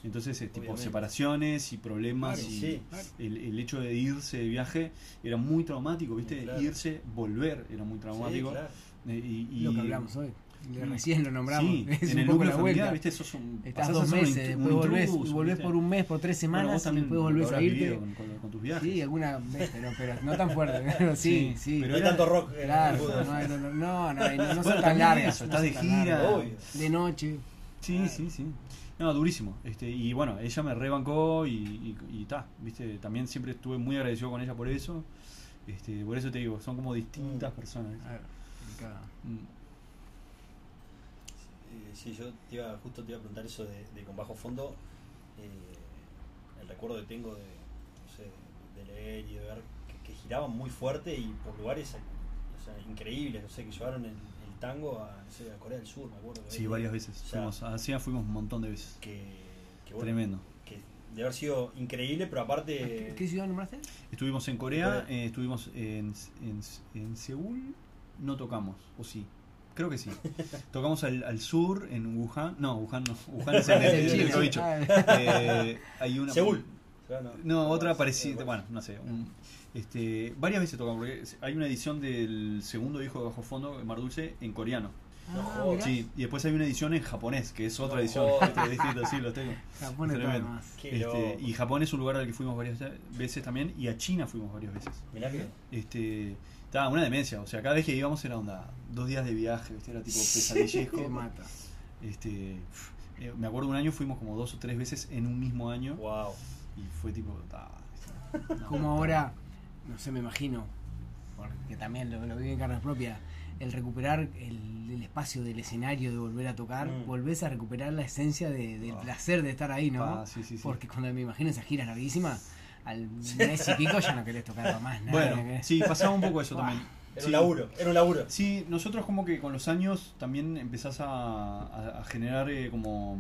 Entonces, eh, tipo separaciones y problemas Claro, y sí. el, el hecho de irse de viaje era muy traumático, ¿viste? Claro. Irse, volver era muy Sí, traumático. claro. Eh, y, y- Lo que hablamos hoy. Mm. Recién lo nombramos. Sí, [LAUGHS] es en un el poco núcleo familiar, vuelta. ¿viste? Sos un, Estás dos un meses, después un volvés, intruso, volvés por un mes, por tres Bueno, semanas vos y también después lo volvés a irte. con, con- con tus viajes. Sí, alguna vez, pero, pero no tan fuerte. [LAUGHS] Pero sí, Sí, sí. No pero hay era- tanto rock Claro, no, no, no, no, no, no, no son Bueno, tan también largas. eso, no estás son de tan gira. De noche. Sí, sí, sí. No, durísimo. Este, y bueno, ella me rebancó y, y, y ta, viste, también siempre estuve muy agradecido con ella por eso. Este, por eso te digo, son como distintas Mm. personas. ¿viste? Claro, complicado. Mm. Eh, sí, yo te iba, justo te iba a preguntar eso de, de con bajo fondo. eh, el recuerdo que tengo de, no sé, de leer y de ver que, que giraban muy fuerte y por lugares o sea, increíbles, no sé, que llevaron el tango a, no sé, a Corea del Sur, me acuerdo. Sí, varias veces. O sea, Fuimos, a Asia fuimos un montón de veces. Que, que bueno, Tremendo. que de haber sido increíble, pero aparte. ¿Qué ciudad nombraste? Estuvimos en Corea, eh, estuvimos en, en, en Seúl, no tocamos, o sí. Creo que sí. [LAUGHS] Tocamos al, al sur, en Wuhan. No, Wuhan no. [LAUGHS] Wuhan es el, el, en el cobicho. Ah, Eh, hay una. Seúl. No, otra Bueno, parecida. Bueno, no sé. un- este, varias veces tocamos. Porque hay una edición del segundo disco de Bajo Fondo, Mar Dulce, en coreano. No Ah. Sí, y después hay una edición en japonés, que es otra No edición. [LAUGHS] Este, distinto, sí, los tengo. Japón Este, y Japón es un lugar al que fuimos varias veces también, y a China fuimos varias veces. Mirá que. Este, estaba una demencia, o sea, cada vez que íbamos era onda, dos días de viaje, ¿viste? era tipo pesadillesco. mata. este, eh, me acuerdo un año fuimos como dos o tres veces en un mismo año Wow. y fue tipo. Como ahora, no sé, me imagino, porque también lo, lo viví en carne propia, el recuperar el, el espacio del escenario, de volver a tocar, Mm. volvés a recuperar la esencia de- del Ah. placer de estar ahí, ¿no? Ah, sí, sí, sí. Porque cuando me imagino esas giras larguísimas, al mes y pico ya no querés tocar más nada. Bueno, querés- sí, pasaba un poco eso también. Era Sí. un laburo, era un laburo. Sí, nosotros como que con los años también empezás a, a- a generar eh, como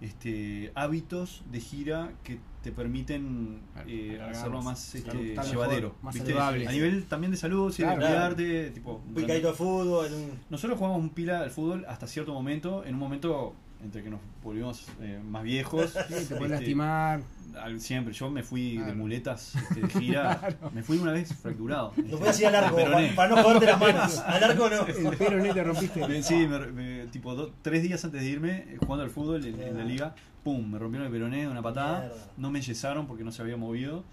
este hábitos de gira que te permiten eh, hacerlo más, este, claro, llevadero. mejor, más ¿viste? saludable. A nivel también de salud, sí, Claro. de cuidarte, tipo, Un picadito de fútbol. un- Nosotros jugamos un pila al fútbol hasta cierto momento, en un momento entre que nos volvimos eh, más viejos. [LAUGHS] Sí, te puedes este, lastimar. al- siempre, yo me fui de muletas [LAUGHS] este, de gira, me fui una vez fracturado. Podías ir al arco, Peroné. para, para no joderte las manos. [LAUGHS] Al arco no. El pero te rompiste. Sí, me- me- tipo do- tres días antes de irme, eh, jugando al fútbol en, en la liga, pum, me rompieron el peroné de una patada, Mierda. no me yesaron porque no se había movido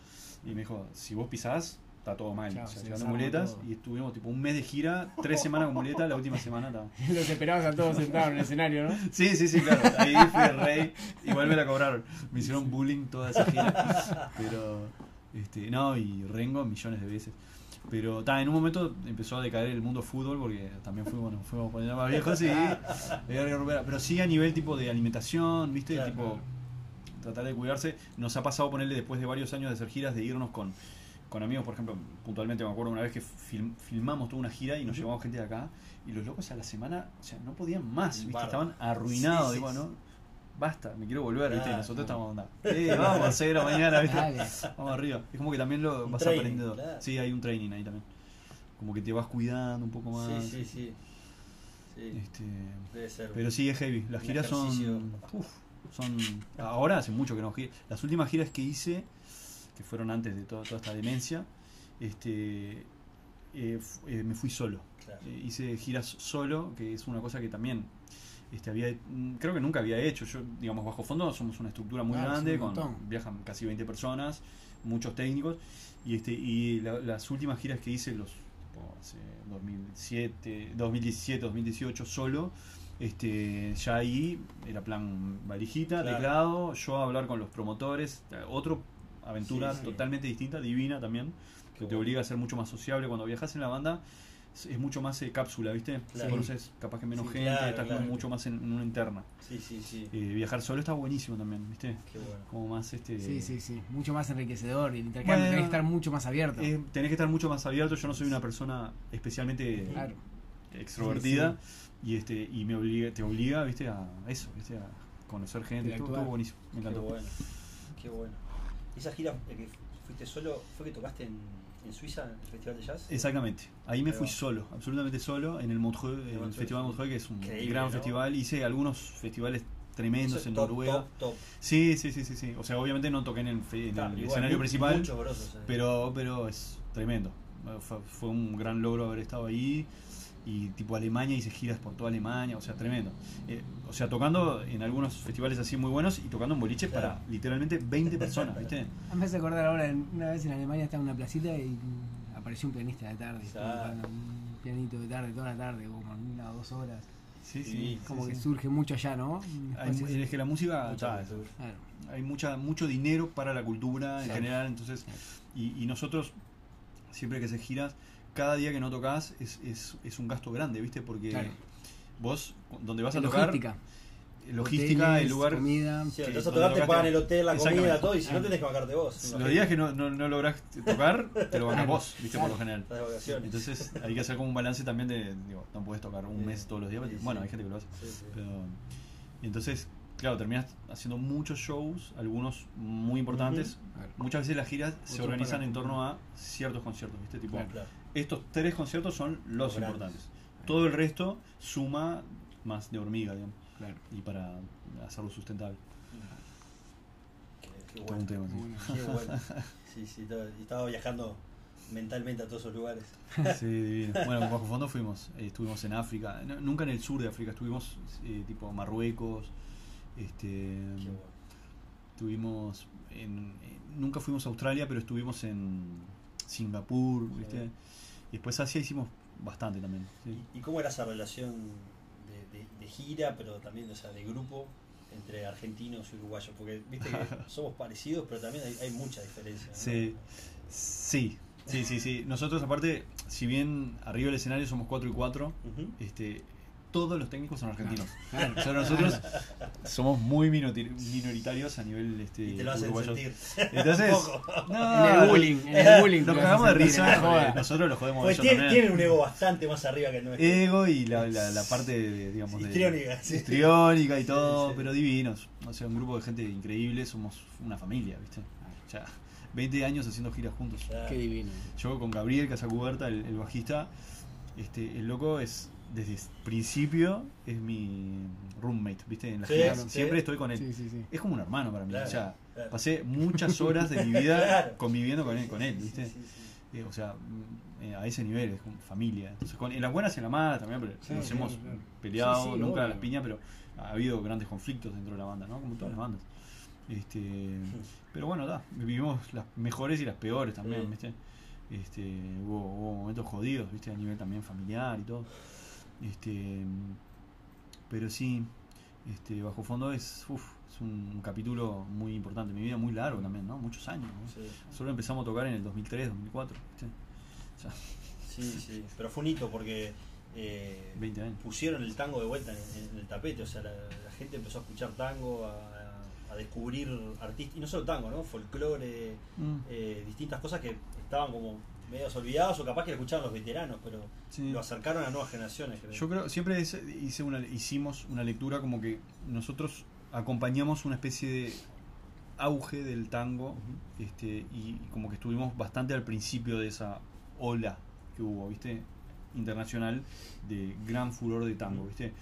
y me dijo, si vos pisás, está todo mal. Chao, o sea, se llevando desarma muletas todo. y estuvimos tipo un mes de gira, tres semanas con muletas, la última semana estaba. [LAUGHS] Los esperabas a todos sentados en el escenario, ¿no? [LAUGHS] Sí, sí, sí, claro. Ahí fui el rey. Igual me la cobraron. Me hicieron bullying toda esa gira. [LAUGHS] Pero, este, no, y Rengo millones de veces. Pero, ta, en un momento empezó a decaer el mundo fútbol porque también fuimos, nos fuimos poniendo más viejos recuperar. Pero sí a nivel tipo de alimentación, ¿viste? Claro. Tipo, tratar de cuidarse. Nos ha pasado ponerle después de varios años de hacer giras, de irnos con, con amigos, por ejemplo, puntualmente me acuerdo una vez que film- filmamos toda una gira y nos llevamos gente de acá y los locos a la semana, o sea, no podían más, ¿viste? Estaban arruinados, Sí, sí, digo, sí. ¿no? Basta, me quiero volver, ¿viste? Nosotros claro. estamos onda. Eh, vamos, 6 de la mañana, ¿viste? Vamos arriba. Es como que también lo Un vas training, aprendiendo. claro. Sí, hay un training ahí también. Como que te vas cuidando un poco más. Sí, sí, sí. Sí, Este, debe ser. pero sí, es heavy. Las giras son. uf, son. Ahora hace mucho que no gi- Las últimas giras que hice, que fueron antes de toda, toda esta demencia, este, eh, eh, me fui solo. Claro. Eh, hice giras solo, que es una cosa que también este, había, mm, creo que nunca había hecho. Yo, digamos, bajo fondo somos una estructura muy Claro, grande, con, viajan casi 20 personas, muchos técnicos, y este y la- las últimas giras que hice, los tipo, hace 2007, 2017, 2018 solo, este, ya ahí era plan valijita, Claro. teclado, yo a hablar con los promotores, otro aventura Sí, sí. totalmente distinta, divina también, que Qué te bueno. obliga a ser mucho más sociable. Cuando viajas en la banda es, es mucho más eh, cápsula, ¿viste? Claro. Conoces capaz que menos Sí, gente, claro, estás como mucho más en, en una interna. Sí, sí, sí. Eh, viajar solo está buenísimo también, ¿viste? Qué bueno. Como más este. Sí, sí, sí. Mucho más enriquecedor y el intercambio Bueno, tiene que estar mucho más abierto. eh, tenés que estar mucho más abierto. Yo no soy una persona especialmente Claro. extrovertida y este y me obliga, te obliga, ¿viste? A eso, ¿viste? A conocer gente. Estuvo, buenísimo, me Qué encantó. bueno. Qué bueno. ¿Esa gira que fuiste solo fue que tocaste en, en Suiza, en el Festival de Jazz? Exactamente. Ahí me fui solo, absolutamente solo, en el Montreux, en el Montreux. Festival de Montreux, que es un gran ¿no? festival. Hice algunos festivales tremendos es en top, Noruega. Top, top. Sí, sí, sí, sí, sí. O sea, obviamente no toqué en el, fe- en Claro, el igual, escenario principal, eh. pero, pero es tremendo. Fue, fue un gran logro haber estado ahí. Y tipo Alemania, hice giras por toda Alemania, o sea, tremendo. Eh, o sea, tocando en algunos festivales así muy buenos y tocando en boliche Claro. para literalmente 20 personas, ¿viste? [LAUGHS] Me hace acordar ahora, una vez en Alemania estaba en una placita y apareció un pianista de tarde. tocando Un pianito de tarde, toda la tarde, como una o dos horas. Sí, sí. Sí, Como sí, que sí. surge mucho allá, ¿no? Hay es que la música, Mucha está. Claro. hay mucha mucho dinero para la cultura en general entonces y, y nosotros siempre que se giras cada día que no tocas es, es, es un gasto grande viste porque Claro. vos donde vas a tocar Logística. logística Hoteles, el lugar Comida. Sí, vas a tocar, te pagan el hotel, la comida, todo, y si no tenés que pagarte vos. los días que no, no, no lográs tocar te lo bancas vos viste por lo general entonces hay que hacer como un balance también de digo no puedes tocar un Sí. mes todos los días Sí, bueno sí. hay gente que lo hace Sí, sí. pero y entonces claro, terminas haciendo muchos shows, algunos muy importantes. Claro. Muchas veces las giras se organizan en torno a ciertos conciertos, ¿viste? Tipo, Claro. Claro. estos tres conciertos son los Los grandes. importantes. Todo el resto suma más de hormiga, digamos, Claro. y para hacerlo sustentable. Qué, qué bueno. un tema, sí. Qué [LAUGHS] bueno. Sí, sí, todo- y estaba viajando mentalmente a todos esos lugares. [LAUGHS] Sí, divino. Bueno, con Bajo Fondo fuimos, eh, estuvimos en África, no- nunca en el sur de África, estuvimos eh, tipo Marruecos, este, bueno. estuvimos en, nunca fuimos a Australia, pero estuvimos en Singapur, ¿viste? Y después Asia hicimos bastante también. sí. ¿Y cómo era esa relación de, de- de gira, pero también o sea, de grupo entre argentinos y uruguayos? Porque viste que [LAUGHS] somos parecidos, pero también hay, hay mucha diferencia. ¿no? Sí, sí, sí, sí, sí. Nosotros aparte, si bien arriba del escenario somos 4 y 4, Ujú. este, todos los técnicos son argentinos. [LAUGHS] Claro. O sea, nosotros somos muy minoritarios a nivel este, Y te lo hacen uruguayos. sentir. Entonces, [LAUGHS] no, En el bullying, en el bullying. Nos cagamos de risa, nosotros los jodemos a Pues ellos tiene, también. tiene un ego bastante más arriba que el nuestro. Ego y la, la, la parte de, digamos, de- Histriónica, sí. histriónica y todo, Sí, sí. pero divinos. O sea, un grupo de gente increíble, somos una familia, ¿viste? Sea, 20 años haciendo giras juntos. Claro. Qué divino. Yo con Gabriel Casacuberta, el, el bajista, este, el loco es, desde el principio, es mi roommate, ¿viste? En las Sí, giras sí. siempre estoy con él. Sí, sí, sí. Es como un hermano para mí. Claro, o sea, claro. pasé muchas horas de mi [LAUGHS] vida Claro. conviviendo con él, con él ¿viste? sí, sí. Eh, o sea, eh, a ese nivel, es como familia. Entonces, con, en las buenas y en las malas también, pero Sí, nos hemos claro. peleado, Sí, sí, nunca a obvio. las piñas, pero ha habido grandes conflictos dentro de la banda, ¿no? Como todas las bandas. Este, pero bueno, da, vivimos las mejores y las peores también, Sí. ¿viste? Este, hubo, hubo momentos jodidos, ¿viste? A nivel también familiar y todo. Este, pero sí, este, Bajo Fondo es, uf, es un, capítulo muy importante mi vida, muy largo también, ¿no? Muchos años, ¿no? Sí. Solo empezamos a tocar en el 2003, 2004, ¿viste? O sea, Sí, sí, pero fue un hito porque eh, 20 años. pusieron el tango de vuelta en, en el tapete, o sea, la, la gente empezó a escuchar tango, a, a descubrir artistas, y no solo tango, ¿no? Folclore, Mm, eh, distintas cosas que estaban como medios olvidados o capaz que lo escuchaban los veteranos, pero sí. lo acercaron a nuevas generaciones, creo. Yo creo, siempre hice una, hicimos una lectura como que nosotros acompañamos una especie de auge del tango este, y como que estuvimos bastante al principio de esa ola que hubo, ¿viste? Internacional de gran furor de tango. ¿viste?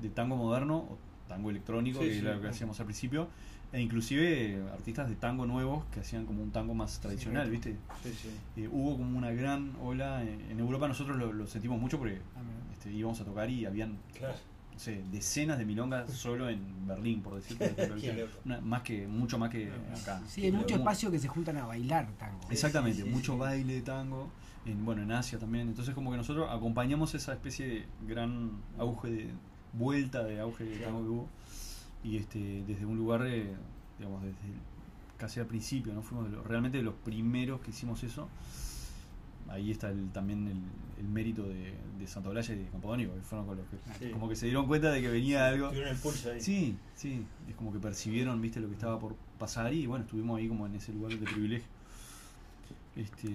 De tango moderno o tango electrónico, Sí, que sí, era lo que hacíamos al principio, e inclusive artistas de tango nuevos que hacían como un tango más tradicional, ¿viste? Sí, sí. Eh, hubo como una gran ola en, en Europa, nosotros lo, lo sentimos mucho porque Ah, este, íbamos a tocar y habían Claro. no sé, decenas de milongas [LAUGHS] solo en Berlín, por. [LAUGHS] Una- más que, mucho más que acá. Sí, hay mucho espacio que se juntan a bailar tango. Exactamente, Sí, sí, mucho sí. baile de tango, en, bueno, en Asia también. Entonces como que nosotros acompañamos esa especie de gran auge de vuelta de auge de tango que hubo. Y este, desde un lugar, eh, digamos, desde casi al principio, ¿no? Fuimos de los- realmente de los primeros que hicimos eso. Ahí está el- también el, el mérito de, de Santo Blaya y de Campodónico, que fueron con los que Sí. como que se dieron cuenta de que venía algo. Tuvieron el pulso ahí. Sí, sí, es como que percibieron, viste, lo que estaba por pasar y bueno, estuvimos ahí como en ese lugar de privilegio. Este,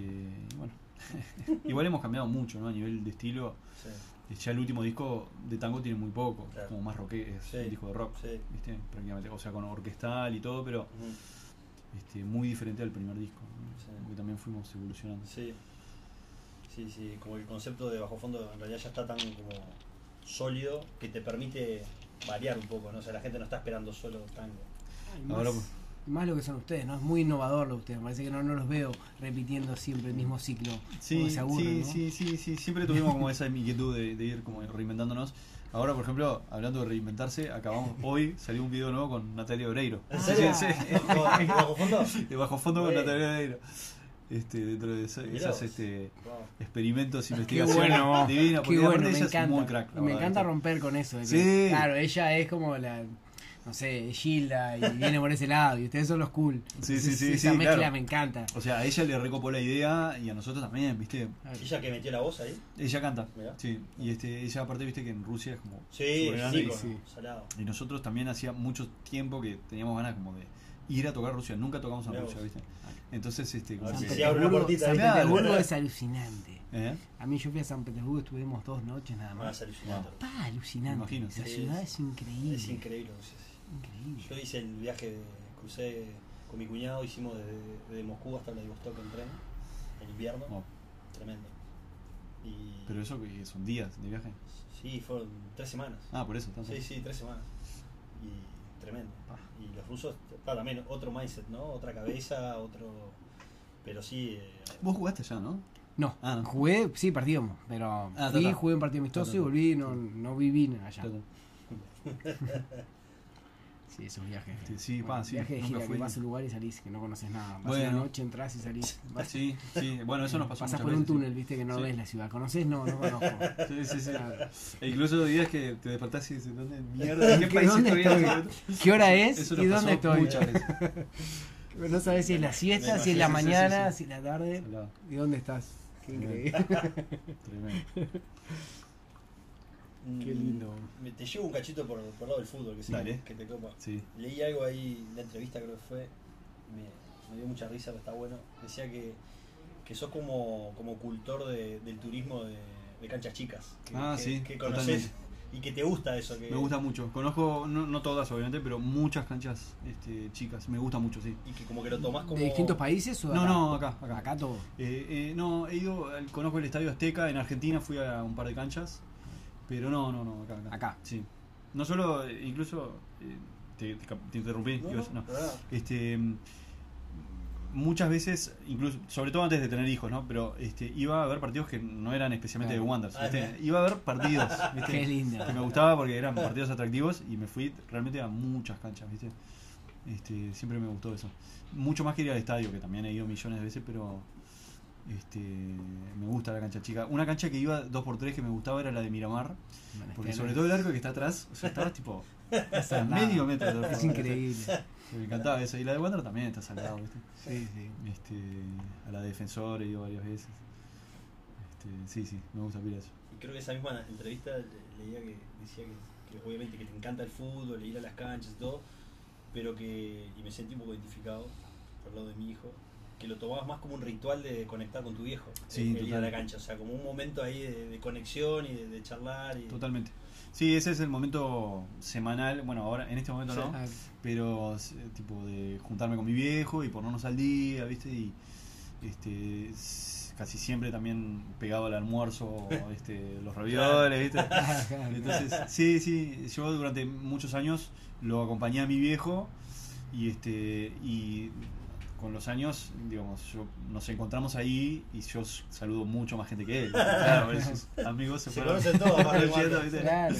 bueno, [LAUGHS] igual hemos cambiado mucho, ¿no? A nivel de estilo, Sí, ya el último disco de tango tiene muy poco, Claro. como más rock, es Sí. un disco de rock, sí. viste, prácticamente, o sea, con orquestal y todo, pero este, muy diferente al primer disco, ¿no? Sí. Como que también fuimos evolucionando. Sí. Sí, sí, como el concepto de bajo fondo en realidad ya está tan como sólido que te permite variar un poco, ¿no? O sea, la gente no está esperando solo tango. Ahora, pues. Y más lo que son ustedes, ¿no? Es muy innovador lo de ustedes. Me parece que no, no los veo repitiendo siempre el mismo ciclo. Sí, como que se aburren, sí, ¿no? sí, sí, sí, siempre tuvimos como esa inquietud de, de ir como reinventándonos. Ahora, por ejemplo, hablando de reinventarse, acabamos hoy salió un video nuevo con Natalia Oreiro. ¿En serio? sí, sí. ¿Bajo, bajo fondo? De bajo fondo con. Natalia Oreiro. Este, dentro de esas vos. este, Wow. experimentos, [LAUGHS] investigaciones bueno, divinas, porque bueno, me ella es encanta. muy crack. me verdad, encanta romper con eso. de que, Sí. Claro, ella es como la, no sé, Gilda y [LAUGHS] viene por ese lado y ustedes son los cool. Sí, sí, sí, Esa sí, mezcla claro. me encanta. O sea, a ella le recopó la idea y a nosotros también, ¿viste? Claro. ¿Y ya que metió la voz ahí? Ella canta. Mirá. Sí, y este, ella aparte, ¿viste? Que en Rusia es como Sí, sí, con sí. salado. Y nosotros también hacía mucho tiempo que teníamos ganas como de ir a tocar Rusia. Nunca tocamos en Rusia. ¿viste? Entonces, este, como si se abre una San. Petersburgo es alucinante. ¿Eh? A mí yo fui a San Petersburgo, estuvimos dos noches nada Más más. alucinante. Pa, alucinante. Me imagino, Esa sí. ciudad es increíble. Es increíble. sí. Increíble. Yo hice el viaje, de- crucé con mi cuñado, hicimos desde, desde Moscú hasta Vladivostok en tren, en invierno, Oh, tremendo. Y pero eso que son días de viaje. sí, fueron tres semanas. Ah, por eso. tanto. Sí, sí, tres semanas. Y tremendo. Ah. Y los rusos, claro, también otro mindset, ¿no? Otra cabeza, otro... Pero sí... eh, Vos jugaste allá, ¿no? No, Ah, no. jugué, sí, partido, pero Ah, fui, jugué un partido amistoso y volví, no, no viví allá. [LAUGHS] Sí, esos viajes. Sí, sí, Bueno, pa, sí, viajes de nunca gira que vas a un lugar y salís, que no conoces nada. Vas Bueno. una noche, entras y salís. Vas- Sí, sí. Bueno, eso nos pasó Pasás muchas por un sí. túnel, viste, que no Sí. ves la ciudad. ¿Conoces? No, no conozco. [LAUGHS] Sí, sí, sí. Claro. E incluso días que te despertás y dices, ¿dónde mierda? [LAUGHS] ¿En qué ¿Qué- país estoy? estoy? ¿Qué hora es Eso y dónde pasó estoy? Muchas veces. [LAUGHS] No sabes si es la siesta, si es la sí, mañana, sí, si es la tarde. ¿Y dónde estás? Qué increíble. Tremendo. Mm, Qué lindo. me- te llevo un cachito por, por el lado del fútbol, que, sí, Dale. que te copa. Sí. Leí algo ahí en la entrevista, creo que fue, me, me dio mucha risa, pero está bueno. Decía que, que sos como, como cultor de- del turismo de, de canchas chicas. Que, Ah, que- sí, Que conoces y que te gusta eso. Que, Me gusta mucho. Conozco, no, no todas obviamente, pero muchas canchas este, chicas. Me gusta mucho, sí. Y que como que lo tomás como. ¿De distintos países o de No, acá? no, acá, acá. Acá todo. Eh, eh, no, he ido, conozco el Estadio Azteca, en Argentina fui a un par de canchas, pero no, no, no, acá. Acá. Acá. Sí. No solo, eh, incluso, eh, te, te interrumpí, No, no. Este, muchas veces, incluso, sobre todo antes de tener hijos, ¿no? Pero este, iba a ver partidos que no eran especialmente Claro. de Wanderers, Ah. Iba a ver partidos, [LAUGHS] ¿viste? Qué lindo. que me gustaba porque eran partidos atractivos y me fui realmente a muchas canchas, ¿viste? Este, siempre me gustó eso. Mucho más que ir al estadio, que también he ido millones de veces, pero este, me gusta la cancha chica. Una cancha que iba 2x3 que me gustaba era la de Miramar, porque sobre todo el arco que está atrás, o sea, estaba tipo es [LAUGHS] a nada. medio metro de Es increíble. Me encantaba eso. Y la de Wander también está salgado, ¿viste? Sí, sí. Este, a la defensor he ido varias veces. Este, sí, sí, me gusta pila eso. Y creo que esa misma entrevista le- leía que decía que, que obviamente que te encanta el fútbol, ir a las canchas y todo, pero que, y me sentí un poco identificado por el lado de mi hijo, que lo tomabas más como un ritual de conectar con tu viejo, Sí, el, ir a la cancha, o sea, como un momento ahí de, de conexión y de, de charlar. Y, Totalmente. Sí, ese es el momento semanal, bueno, ahora en este momento Sí. no, pero eh, tipo de juntarme con mi viejo y ponernos al día, ¿viste? Y este casi siempre también pegado al almuerzo, [LAUGHS] este, los ravioles, ¿viste? [LAUGHS] Entonces, sí, sí, yo durante muchos años lo acompañé a mi viejo y este y con los años, digamos, yo, nos encontramos ahí y yo saludo mucho más gente que él. [LAUGHS] Claro, esos amigos se, Se fueron conocen todos, [LAUGHS] más. Claro.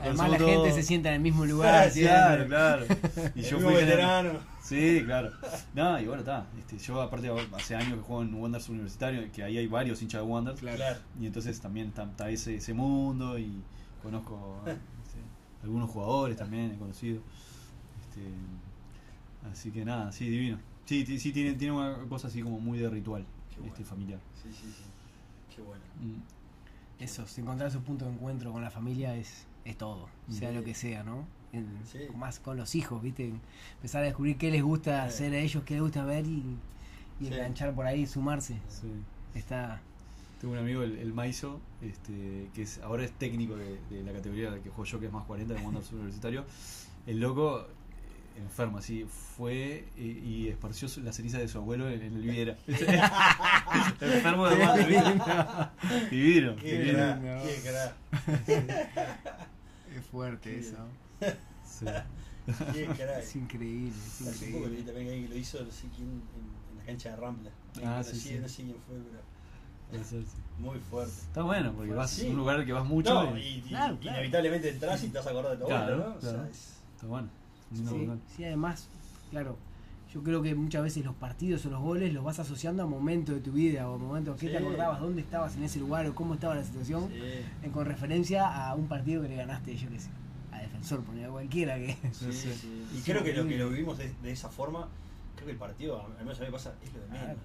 Además la gente se sienta en el mismo lugar. [LAUGHS] Sí, Claro, siempre. claro. Y El yo mismo fui veterano. Sí, claro. No, y bueno, está. Este, yo aparte hace años que juego en Wanderers Universitario, que ahí hay varios hinchas de Wanderers. Claro. Y entonces también está, está ese, ese mundo y conozco este, algunos jugadores también, he conocido. Este, así que nada, sí, divino. Sí, ti- sí tiene, tiene una cosa así como muy de ritual, bueno. este familiar. Sí, sí, sí. Qué bueno. Mm, Eso, si encontrar su punto de encuentro con la familia es, es todo, sea Sí. lo que sea, ¿no? En- Sí. Más con los hijos, ¿viste? Empezar a descubrir qué les gusta Sí. hacer a ellos, qué les gusta ver y, y Sí. enganchar por ahí, sumarse. sí. Está. Tengo un amigo, el, el Maiso, este, que es, ahora es técnico de, de la categoría que juego yo, que es más 40 de Wanderers Universitario. El loco, enfermo, así, fue y, y esparció su- la ceniza de su abuelo en, en el Viera. [LAUGHS] [LAUGHS] enfermo de Wanderers. ¿viste? Divino, Qué divino. no. qué crack. Es fuerte Qué eso. Sí. Qué crack. Es increíble, es Hace poco increíble. también alguien que lo hizo, no sé quién, en, en la cancha de Rampla. Ah, no, sí, sé, sí. no sé quién fue, pero Puede ser, sí. muy fuerte. Está bueno, porque vas Sí. a un lugar que vas mucho. No, y- y, y- Claro, claro. inevitablemente entras y te vas a acordar de abuelo, Claro, ¿no? O claro. sea, es- Está bueno. Lindo Sí, sí, además, claro, yo creo que muchas veces los partidos o los goles los vas asociando a momentos de tu vida o a momentos que te acordabas, dónde estabas en ese lugar o cómo estaba la situación, sí. eh, con referencia a un partido que le ganaste, yo qué sé, a defensor, poner a cualquiera que. Sí, [LAUGHS] Sí, sí. Y Sí, creo que lo que lo vivimos de, de esa forma, creo que el partido, al menos a mí me pasa, es lo de menos. Claro.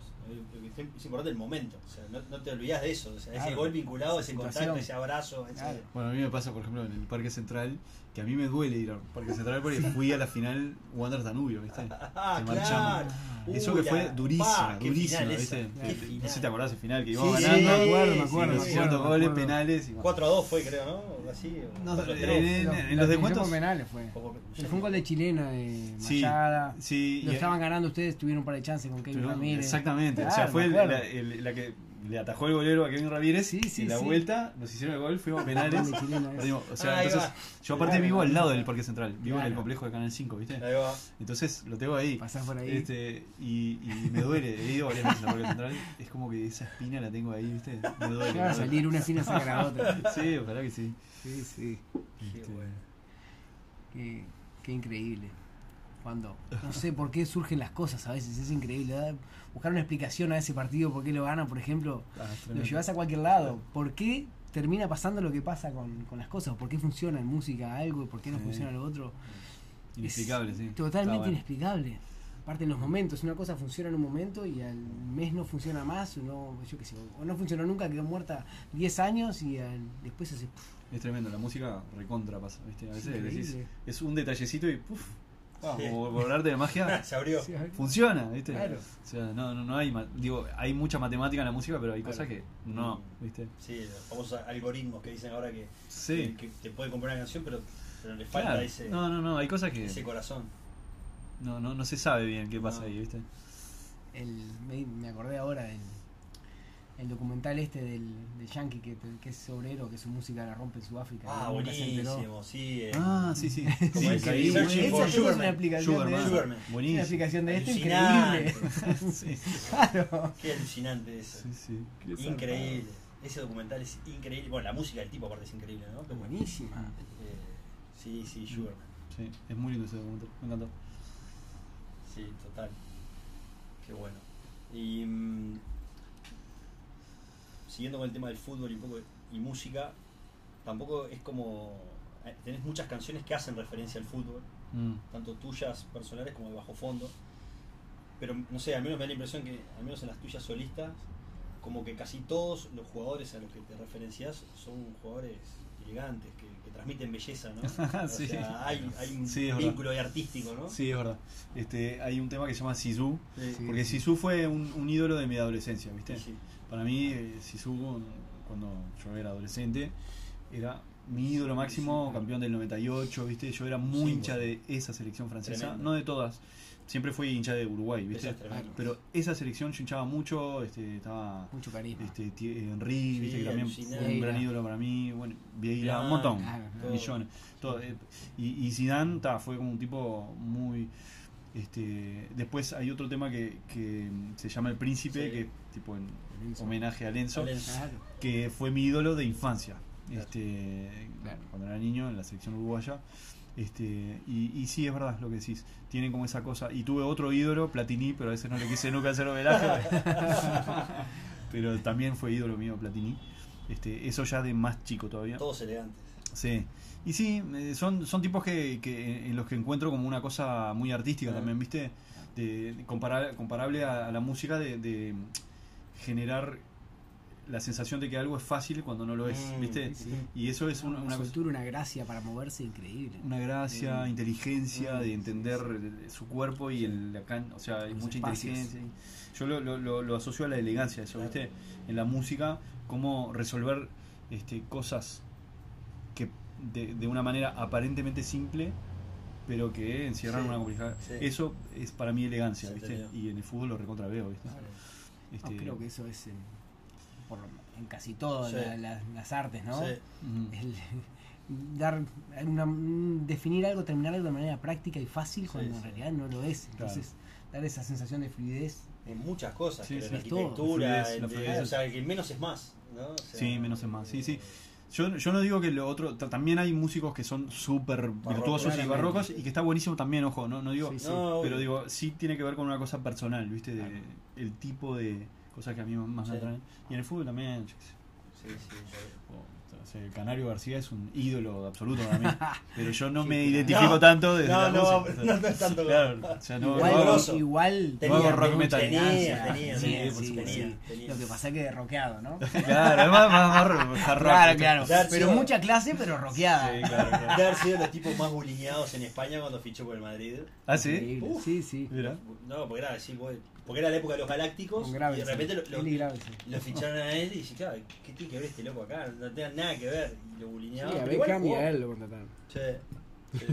Es importante el momento, o sea, no, no te olvidas de eso, o sea, ese gol vinculado, ese situación. contacto, ese abrazo, ese- Claro. Bueno, a mí me pasa, por ejemplo, en el Parque Central, que a mí me duele ir al Parque Central porque fui a la final Wander Danubio, ¿viste? [LAUGHS] Ah, Que claro. marchamos. Uy, Eso que fue durísima, durísima, ¿viste? Que- No sé si te acordás el final, que Sí, íbamos sí, ganando. me acuerdo, me sí, acuerdo, sí, me sí, acuerdo, Ciertos me goles, acuerdo. penales. y bueno. 4 a 2 fue, creo, ¿no? Así, No, 4 a en- 3. en- en la los descuentos- penales fue. Como- Fue un gol de chilena de Sí, Mayada. sí, Lo y- estaban ganando ustedes, tuvieron un par de chances con Kevin Ramírez. Exactamente, o Claro, sea, fue la, el- la que le atajó el golero a Kevin Ramírez Sí, sí, y la sí. vuelta nos hicieron el gol, fuimos a penales. Perdimos, o sea, entonces, yo aparte Claro. vivo al lado del Parque Central, vivo en el complejo de Canal 5, ¿viste? Ahí va. Entonces lo tengo ahí. Pasás por ahí. Este, y, y me duele, he ido varias veces al Parque Central, es como que esa espina la tengo ahí, ¿viste? Me duele. Va a salir una espina saca la otra. Sí, ojalá que sí. Sí, sí. Qué Este, bueno. Qué, qué increíble. Cuando, no sé por qué surgen las cosas a veces, es increíble. ¿verdad? Buscar una explicación a ese partido, por qué lo gana, por ejemplo, ah, lo llevas a cualquier lado. ¿Por qué termina pasando lo que pasa con, con las cosas? ¿Por qué funciona en música algo y por qué no Sí. funciona lo otro? Inexplicable, Es sí. Totalmente bueno. inexplicable. Aparte en los momentos, una cosa funciona en un momento y al mes no funciona más, o no, yo qué sé, o no funcionó nunca, quedó muerta 10 años y al- después hace... Es tremendo, la música recontra pasa, ¿viste? A Es veces decís, increíble. es un detallecito y puf, ah, Sí. como por hablarte de magia, [LAUGHS] Se abrió. Funciona, ¿viste? Claro. O sea, no, no, no hay, digo, hay mucha matemática en la música, pero hay Claro. cosas que no, ¿viste? Sí, los famosos algoritmos que dicen ahora que, Sí, que, que te puede comprar una canción, pero, pero le falta claro. ese, No, no, no, hay cosas que ese corazón. no, no, no se sabe bien qué pasa No. ahí, ¿viste? el, me, me acordé ahora del el documental este del, del Yankee que, que es obrero, que su música la rompe en Sudáfrica. Ah, buenísimo, sí. eh. Ah, sí, sí. [LAUGHS] Como sí, buenísimo. for Esa, esa es una Sugarman. aplicación de Sugarman. eso. Sugarman. Una Buenísimo. aplicación de esto Alucinante. increíble. [LAUGHS] sí, [LAUGHS] claro. Qué alucinante eso. sí, sí. Qué Increíble. Ese documental es increíble. Bueno, la música del tipo aparte es increíble, ¿no? Pero, Buenísima. eh, sí, sí, Sugarman. Sí, es muy lindo ese documental, me encantó. Sí, total. Qué bueno. Y mm, siguiendo con el tema del fútbol y un poco y música, tampoco es como eh, tenés muchas canciones que hacen referencia al fútbol, Mm. tanto tuyas personales como de bajo fondo. Pero no sé, al menos me da la impresión que, al menos en las tuyas solistas, como que casi todos los jugadores a los que te referencias son jugadores elegantes, que, que transmiten belleza, ¿no? [LAUGHS] O Sí. sea, hay, hay un Sí, verdad. vínculo ahí artístico, ¿no? Sí, es verdad. Este, hay un tema que se llama Sisu. Sí. porque Sisu fue un, un ídolo de mi adolescencia, ¿viste? Para mí, eh, Sisu, cuando yo era adolescente, era mi ídolo máximo, campeón del 98, ¿viste? Yo era muy Sí, hincha bueno. de esa selección francesa, Tremendo. no de todas. Siempre fui hincha de Uruguay, ¿viste? Es. Pero esa selección yo hinchaba mucho, este, estaba Mucho carisma. este, Tie- Henry, ¿viste? Que también fue un gran ídolo para mí, bueno, Vieira, un montón, claro, claro. millones. todo, eh, y, y Zidane ta, fue como un tipo muy... Este, después hay otro tema que, que se llama El Príncipe, Sí. que tipo en Homenaje a Lenzo, que fue mi ídolo de infancia, Claro. este, Claro. cuando era niño en la selección uruguaya. Este, y, y sí, es verdad lo que decís. Tienen como esa cosa. Y tuve otro ídolo, Platini, pero a veces no le quise nunca hacer homenaje. [LAUGHS] pero también fue ídolo mío, Platini. Este, eso ya de más chico todavía. Todos elegantes. Sí. Y sí, eh, son, son tipos que, que en los que encuentro como una cosa muy artística también, ¿viste? De, de comparar- comparable a, a la música de, de generar la sensación de que algo es fácil cuando no lo es, Mm, ¿viste? sí. Y eso es una, Una, una cosa- soltura, una gracia para moverse increíble. una gracia, Mm. inteligencia Mm, de entender sí. el- su cuerpo y el acá, o sea, hay mucha espacios. inteligencia. Yo lo, lo, lo- lo asocio a la elegancia, eso, Claro. ¿viste? En la música, cómo resolver este, cosas que de, de una manera aparentemente simple, pero que encierran Sí, una complejidad. sí. Eso es para mí elegancia, ¿viste? Y en el fútbol lo recontra veo, ¿viste? Claro. Este, No, creo que eso es en, por en casi todas Sí. la- la- las artes, ¿no? Sí. El- [LAUGHS] dar una, un- definir algo, terminar algo de manera práctica y fácil cuando sí. en realidad no lo es. Claro. Entonces, dar esa sensación de fluidez. En muchas cosas, Sí, creo, sí, en todo. arquitectura, fluidez, en la de- fluidez. o sea, que menos es más, ¿no? O sea, Sí, menos es más. Sí, sí. Yo, yo no digo que lo otro. ta- También hay músicos que son súper virtuosos y barrocos y que está buenísimo también, ojo. No, no digo. Sí, sí. No, Pero digo, sí tiene que ver con una cosa personal, ¿viste? De, Claro. el tipo de cosas que a mí más me Sí. atraen. Y en el fútbol también. Sí, sí, yo- O sea, el Canario García es un ídolo absoluto para mí. [LAUGHS] Pero yo no me identifico No, tanto desde no, la no, música. no, no es tanto Claro, o sea, no, igual, no hago- igual Tenía, hago rock metal. tenía, tenía, sí, tenía, sí, sí. Tenía. Lo que pasa es que es rockeado, ¿no? [LAUGHS] Claro, es más, más, más rock, Claro, claro. Claro, Pero mucha clase, pero rockeada. Sí, claro, claro. De haber sido los tipos más bulineados en España cuando fichó por el Madrid. ¿Ah, sí? Uf. Sí, sí. Mira. No, porque era así, vos- porque era la época de los galácticos. Con y de repente lo, Él ficharon a él y dice, claro, ¿qué tiene que ver este loco acá? No tenga nada que ver. Y lo Sí, bulineaban. a pero igual Beckham y a él lo contrataron. Sí, sí.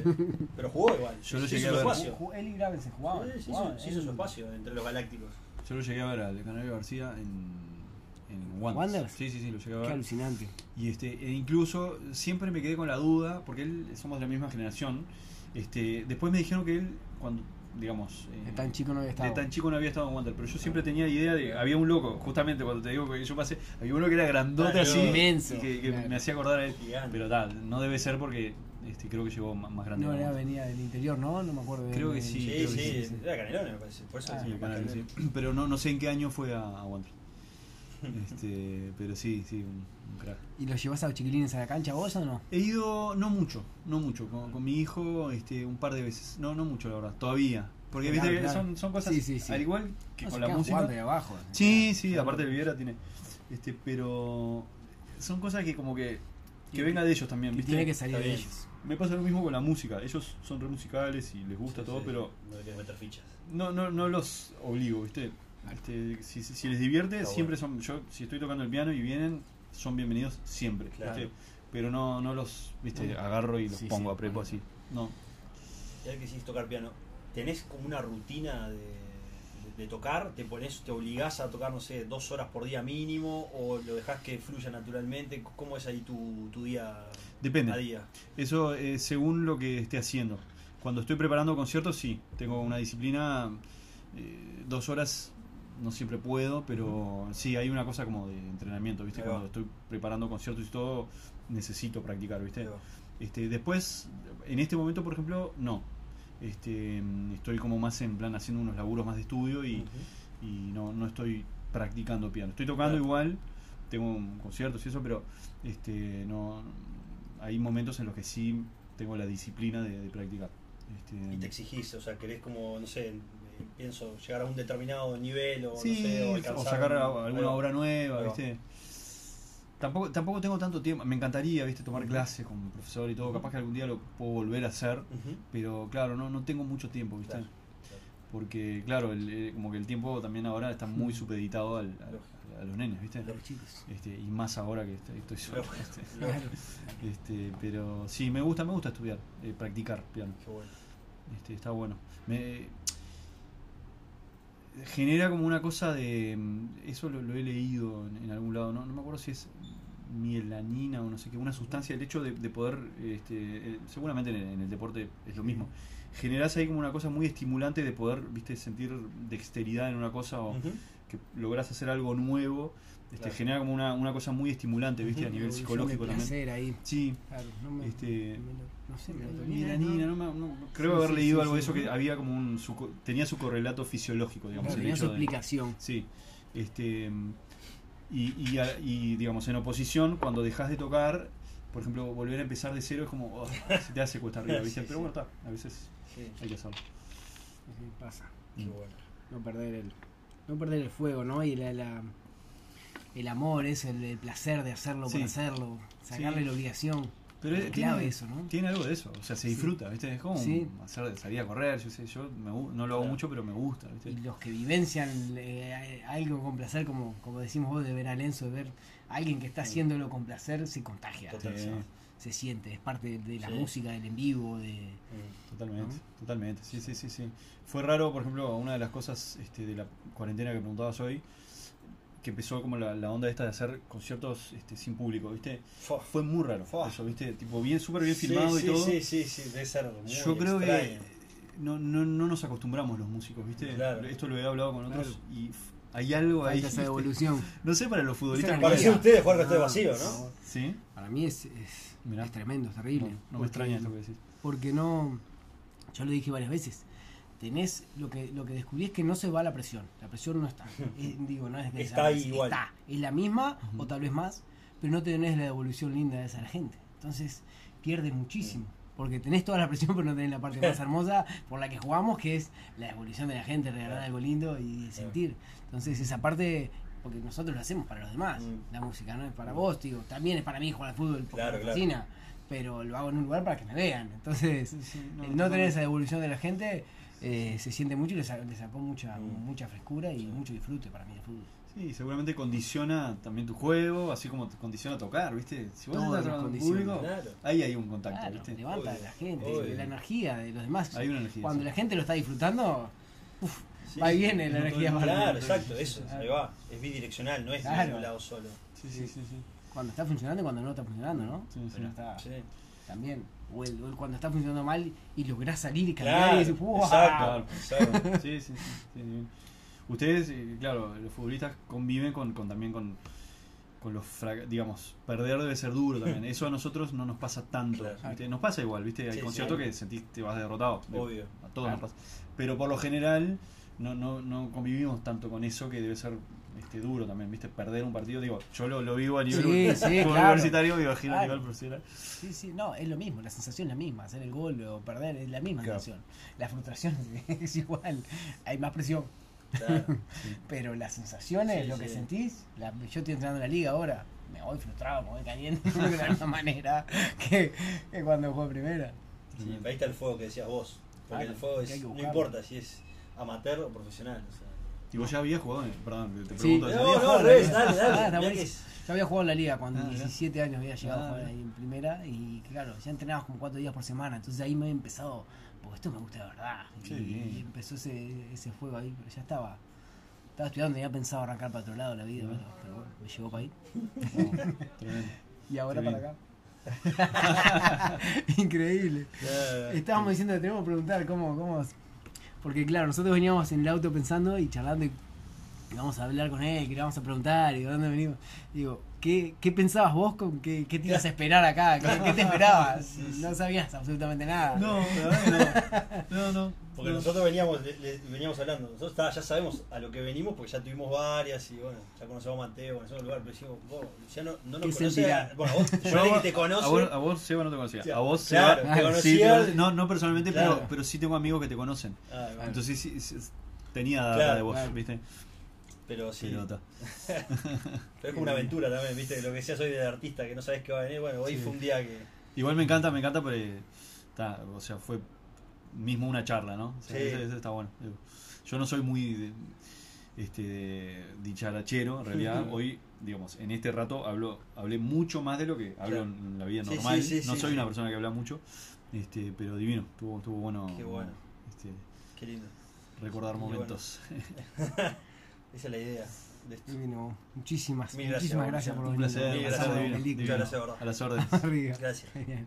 Pero jugó igual. Yo lo llegué hizo a su ver. espacio. Él y Graves se jugaban. Sí, se jugaban, hizo, se hizo él- su espacio entre los galácticos. Yo lo llegué a ver al Canario García en, en. ¿Wanderers? Sí, sí, sí, lo llegué a Qué ver. alucinante. Y este, e incluso siempre me quedé con la duda, porque él somos de la misma generación. Este, después me dijeron que él, cuando, digamos, eh, De tan chico no había estado. de tan chico no había estado en Wander, pero yo siempre tenía idea de había un loco, justamente cuando te digo que yo pasé, había uno que era grandote así, inmenso, y que, que claro. me hacía acordar a él. Gigante. Pero tal, no debe ser porque este, creo que llegó más, más grande. No, era, venía del interior, ¿no? No me acuerdo. de- Creo que sí, Sí, creo sí, que sí. era Canelone, me parece. Por eso Ah. Pero no, no sé en qué año fue a, a Wander. [LAUGHS] Este, pero sí, sí, un, un crack. ¿Y los llevas a los chiquilines a la cancha vos o no? He ido, no mucho, no mucho, con, con mi hijo este, un par de veces. No, no mucho, la verdad, todavía. Porque Claro, viste que claro. son, son cosas, Sí, sí, sí. al igual que No, con la música. de abajo. Sí, sí, Claro. aparte de Viera tiene. Este, pero son cosas que como que, que Y- venga de ellos también, Que ¿viste? tiene que salir de ellos. Me pasa lo mismo con la música. Ellos son re musicales y les gusta Sí, todo, sí, pero No le meter fichas. no, no, no los obligo, ¿viste? Este, si, les divierte, Está siempre son. Yo, si estoy tocando el piano y vienen, son bienvenidos siempre. Pero no, no los, ¿viste? Agarro y los Sí, pongo sí. a prepo así. No. Ya que hiciste tocar piano, ¿tenés como una rutina de, de- de tocar? ¿Te pones, te obligás a tocar, no sé, dos horas por día mínimo? ¿O lo dejas que fluya naturalmente? ¿Cómo es ahí tu, tu día Depende. a día? Eso eh, según lo que esté haciendo. Cuando estoy preparando conciertos, sí. Tengo una disciplina. eh, dos horas no siempre puedo, pero sí, hay una cosa como de entrenamiento, ¿viste? Cuando estoy preparando conciertos y todo, necesito practicar, ¿viste? Este, después, en este momento, por ejemplo, no. Este, estoy como más en plan haciendo unos laburos más de estudio y, y no, no estoy practicando piano. Estoy tocando Claro. igual, tengo un- conciertos y eso, pero este, no, hay momentos en los que sí tengo la disciplina de, de practicar. Este, Y te exigís, o sea, querés como, no sé, pienso, llegar a un determinado nivel o sí, no sé, o o alcanzar sacar un- a- alguna obra nueva. ¿viste? Tampoco, tampoco tengo tanto tiempo, me encantaría, ¿viste? Tomar clases con un profesor y todo, capaz que algún día lo puedo volver a hacer, pero claro, no, no tengo mucho tiempo, ¿viste? Claro, claro. Porque, claro, el, eh, como que el tiempo también ahora está muy supeditado al- al- a los nenes, ¿viste? Los chicos. Este, y más ahora que estoy, estoy solo. Este. [LAUGHS] Este, pero sí, me gusta, me gusta estudiar, eh, practicar piano. Qué bueno. Este, está bueno. Me genera como una cosa de mm, eso lo, lo he leído en, en algún lado, no, no me acuerdo si es mielanina o no sé qué, una sustancia, el hecho de, de poder, este, eh, seguramente en el, en el deporte es lo mismo, generas ahí como una cosa muy estimulante de poder, viste, sentir dexteridad en una cosa o que logras hacer algo nuevo, este, Claro. genera como una, una cosa muy estimulante, viste, a nivel psicológico también. ahí. Sí, Claro, no me. este, me lo- no sé, melatonina, Mielanina, ¿no? no me- no- creo Sí, haber sí, leído sí, algo de sí. eso que había como un su co- tenía su correlato fisiológico, digamos, Claro, tenía su explicación. sí, este y, y, a- y, digamos en oposición cuando dejas de tocar, por ejemplo, volver a empezar de cero es como oh, se te hace cuesta arriba, [LAUGHS] ¿viste? Sí, Pero sí. bueno, está, a veces Sí, hay que hacerlo. Sí, pasa. qué Mm. bueno. No perder el. No perder el fuego, ¿no? Y la, la- el amor, es el, el placer de hacerlo Sí. por hacerlo. Sacarle Sí. la obligación. Pero Es tiene, eso, ¿no? tiene algo de eso, o sea, se Sí. disfruta, ¿viste? Es como Sí. hacer salir a correr, yo sé, yo me no lo hago Claro. mucho, pero me gusta, ¿viste? Y los que vivencian eh, algo con placer, como, como decimos vos de ver a Lenzo, de ver a alguien que está haciéndolo con placer, se contagia. Total, se siente, es parte de la música, del en vivo, de... Totalmente, ¿no? totalmente, sí, sí, sí, sí. Fue raro, por ejemplo, una de las cosas este, de la cuarentena que preguntabas hoy, que empezó como la, la onda esta de hacer conciertos este, sin público, ¿viste? Fue muy raro Fua. eso, ¿viste? Tipo, bien, súper bien Sí, filmado sí, y todo. Sí, sí, sí, debe ser muy Yo creo que no, no, no nos acostumbramos los músicos, ¿viste? Claro. Esto lo he hablado con otros Claro. y hay algo ahí. Falta esa evolución. [LAUGHS] No sé para los futbolistas. Energía. ustedes jugar con este No, vacío, ¿no? ¿Sí? Para mí es, es, es tremendo, es terrible. No, no me Porque- extraña esto que decís. Porque no, yo lo dije varias veces, tenés, lo que, lo que descubrí es que no se va la presión, la presión no está. [LAUGHS] Eh, digo, no es que Está igual. Está, es la misma Ujú. o tal vez más, pero no tenés la devolución linda de esa la gente. Entonces pierdes muchísimo. Porque tenés toda la presión, [LAUGHS] pero no tenés la parte más [LAUGHS] hermosa por la que jugamos, que es la devolución de la gente, regalar algo lindo y sentir. Entonces esa parte, porque nosotros lo hacemos para los demás. Mm. La música no es para vos, digo, también es para mí jugar al fútbol porque Claro, me claro. fascina, pero lo hago en un lugar para que me vean. Entonces, no, el no. tener esa devolución de la gente eh, se siente mucho y le, sa- le sacó mucha, Mm. mucha frescura y Sí. mucho disfrute para mí el fútbol. Sí, seguramente condiciona también tu juego, así como te condiciona tocar, ¿viste? Si vos Todas estás tocando público, Claro. ahí hay un contacto, Claro, ¿viste? levanta Obvio, a la gente, obvio. la energía de los demás. Hay una energía. Cuando sí. la gente lo está disfrutando, uf, Sí, va y sí. viene la energía para Claro, exacto, eso, Claro. ahí va. Es bidireccional, no es Claro. de un lado solo. Sí, sí, sí, sí. Cuando está funcionando y cuando no está funcionando, ¿no? Sí, sí. Pero está Sí. también. O, el- o el cuando está funcionando mal y lográs salir y cambiar Claro, y decir, ¡Wow! exacto, Claro. exacto. Sí, sí, sí. Ustedes, eh, claro, los futbolistas conviven con, con también con, con los, digamos, perder debe ser duro también. [LAUGHS] Eso a nosotros no nos pasa tanto. Claro. ¿viste? Nos pasa igual, ¿viste? Hay Sí, conciertos sí. que sentís que te vas derrotado. Obvio. A todos Claro. nos pasa. Pero por lo general no, no, no convivimos tanto con eso que debe ser este, duro también, ¿viste? Perder un partido, digo, yo lo, lo vivo a nivel Sí, [LAUGHS] sí, fútbol claro. universitario, me imagino a nivel profesional. Sí, sí, no, es lo mismo, la sensación es la misma, hacer el gol o perder es la misma Claro. sensación. La frustración [LAUGHS] es igual, hay más presión, Claro. [LAUGHS] pero las sensaciones, Sí, lo que sentís, la- yo estoy entrando en la liga ahora, me voy frustrado, me voy caliente de la misma manera que, que cuando juego primera. Sí, ahí está el fuego que decías vos. Porque Claro, el fuego es, no importa si es amateur o profesional. O sea. Y vos ya habías jugado, en- perdón, te Sí. pregunto. ¿ya No, habías no, dale, Ah, dale. [LAUGHS] que Yo había jugado en la liga cuando Ah, mirá. 17 años había llegado Ah, a jugar mirá. ahí en primera y claro, ya entrenabas como 4 días por semana, entonces ahí me he empezado, porque esto me gusta de verdad. Qué y, y empezó ese, ese juego ahí, pero ya estaba. Estaba estudiando, tenía pensado arrancar para otro lado la vida, pero, pero bueno, me llegó para ahí. [LAUGHS] Y ahora para acá. [LAUGHS] Increíble. Estábamos diciendo que tenemos que preguntar cómo, cómo. Porque claro, nosotros veníamos en el auto pensando y charlando y vamos a hablar con él, que le vamos a preguntar y de dónde venimos. Digo, ¿qué, qué pensabas vos con qué, qué te ibas a esperar acá? ¿Qué, qué te [LAUGHS] esperabas? No sabías absolutamente nada. No, la verdad que no. No, no. Porque no. nosotros veníamos, le- le- veníamos hablando, nosotros está- ya sabemos a lo que venimos porque ya tuvimos varias y bueno, ya conocemos a Mateo, conocemos el lugar, pero decimos, vos, Luciano, no ¿Qué nos sentirá? Bueno, vos, [LAUGHS] Yo a- que te conoce. A vos, a vos, Seba, no te conocía. Sí, A vos, claro, Seba, te [LAUGHS] sí, conocía- no, no personalmente, Claro. pero, pero sí tengo amigos que te conocen. Ah, bueno, Entonces sí, sí, tenía data Claro, de vos, claro. ¿viste? Pero sí. [LAUGHS] Pero es como una aventura también, viste, lo que decías hoy de artista, que no sabes qué va a venir. Bueno, hoy Sí. fue un día que. Igual me encanta, me encanta, pero ta, o sea, fue mismo una charla, ¿no? O sea, Sí. ese está bueno. Yo no soy muy de- este de dicharachero, en realidad. Hoy, digamos, en este rato hablo, hablé mucho más de lo que hablo Claro. en la vida normal. sí, sí, no soy una persona que habla mucho, este, pero divino, estuvo, estuvo bueno, Qué bueno. este, Qué lindo. recordar Y bueno. [LAUGHS] Esa es la idea. De esto. Muchísimas, Mil gracias, muchísimas gracias, por venir. Un placer. Gracias, a, la [LAUGHS] a las órdenes. Gracias. Genial.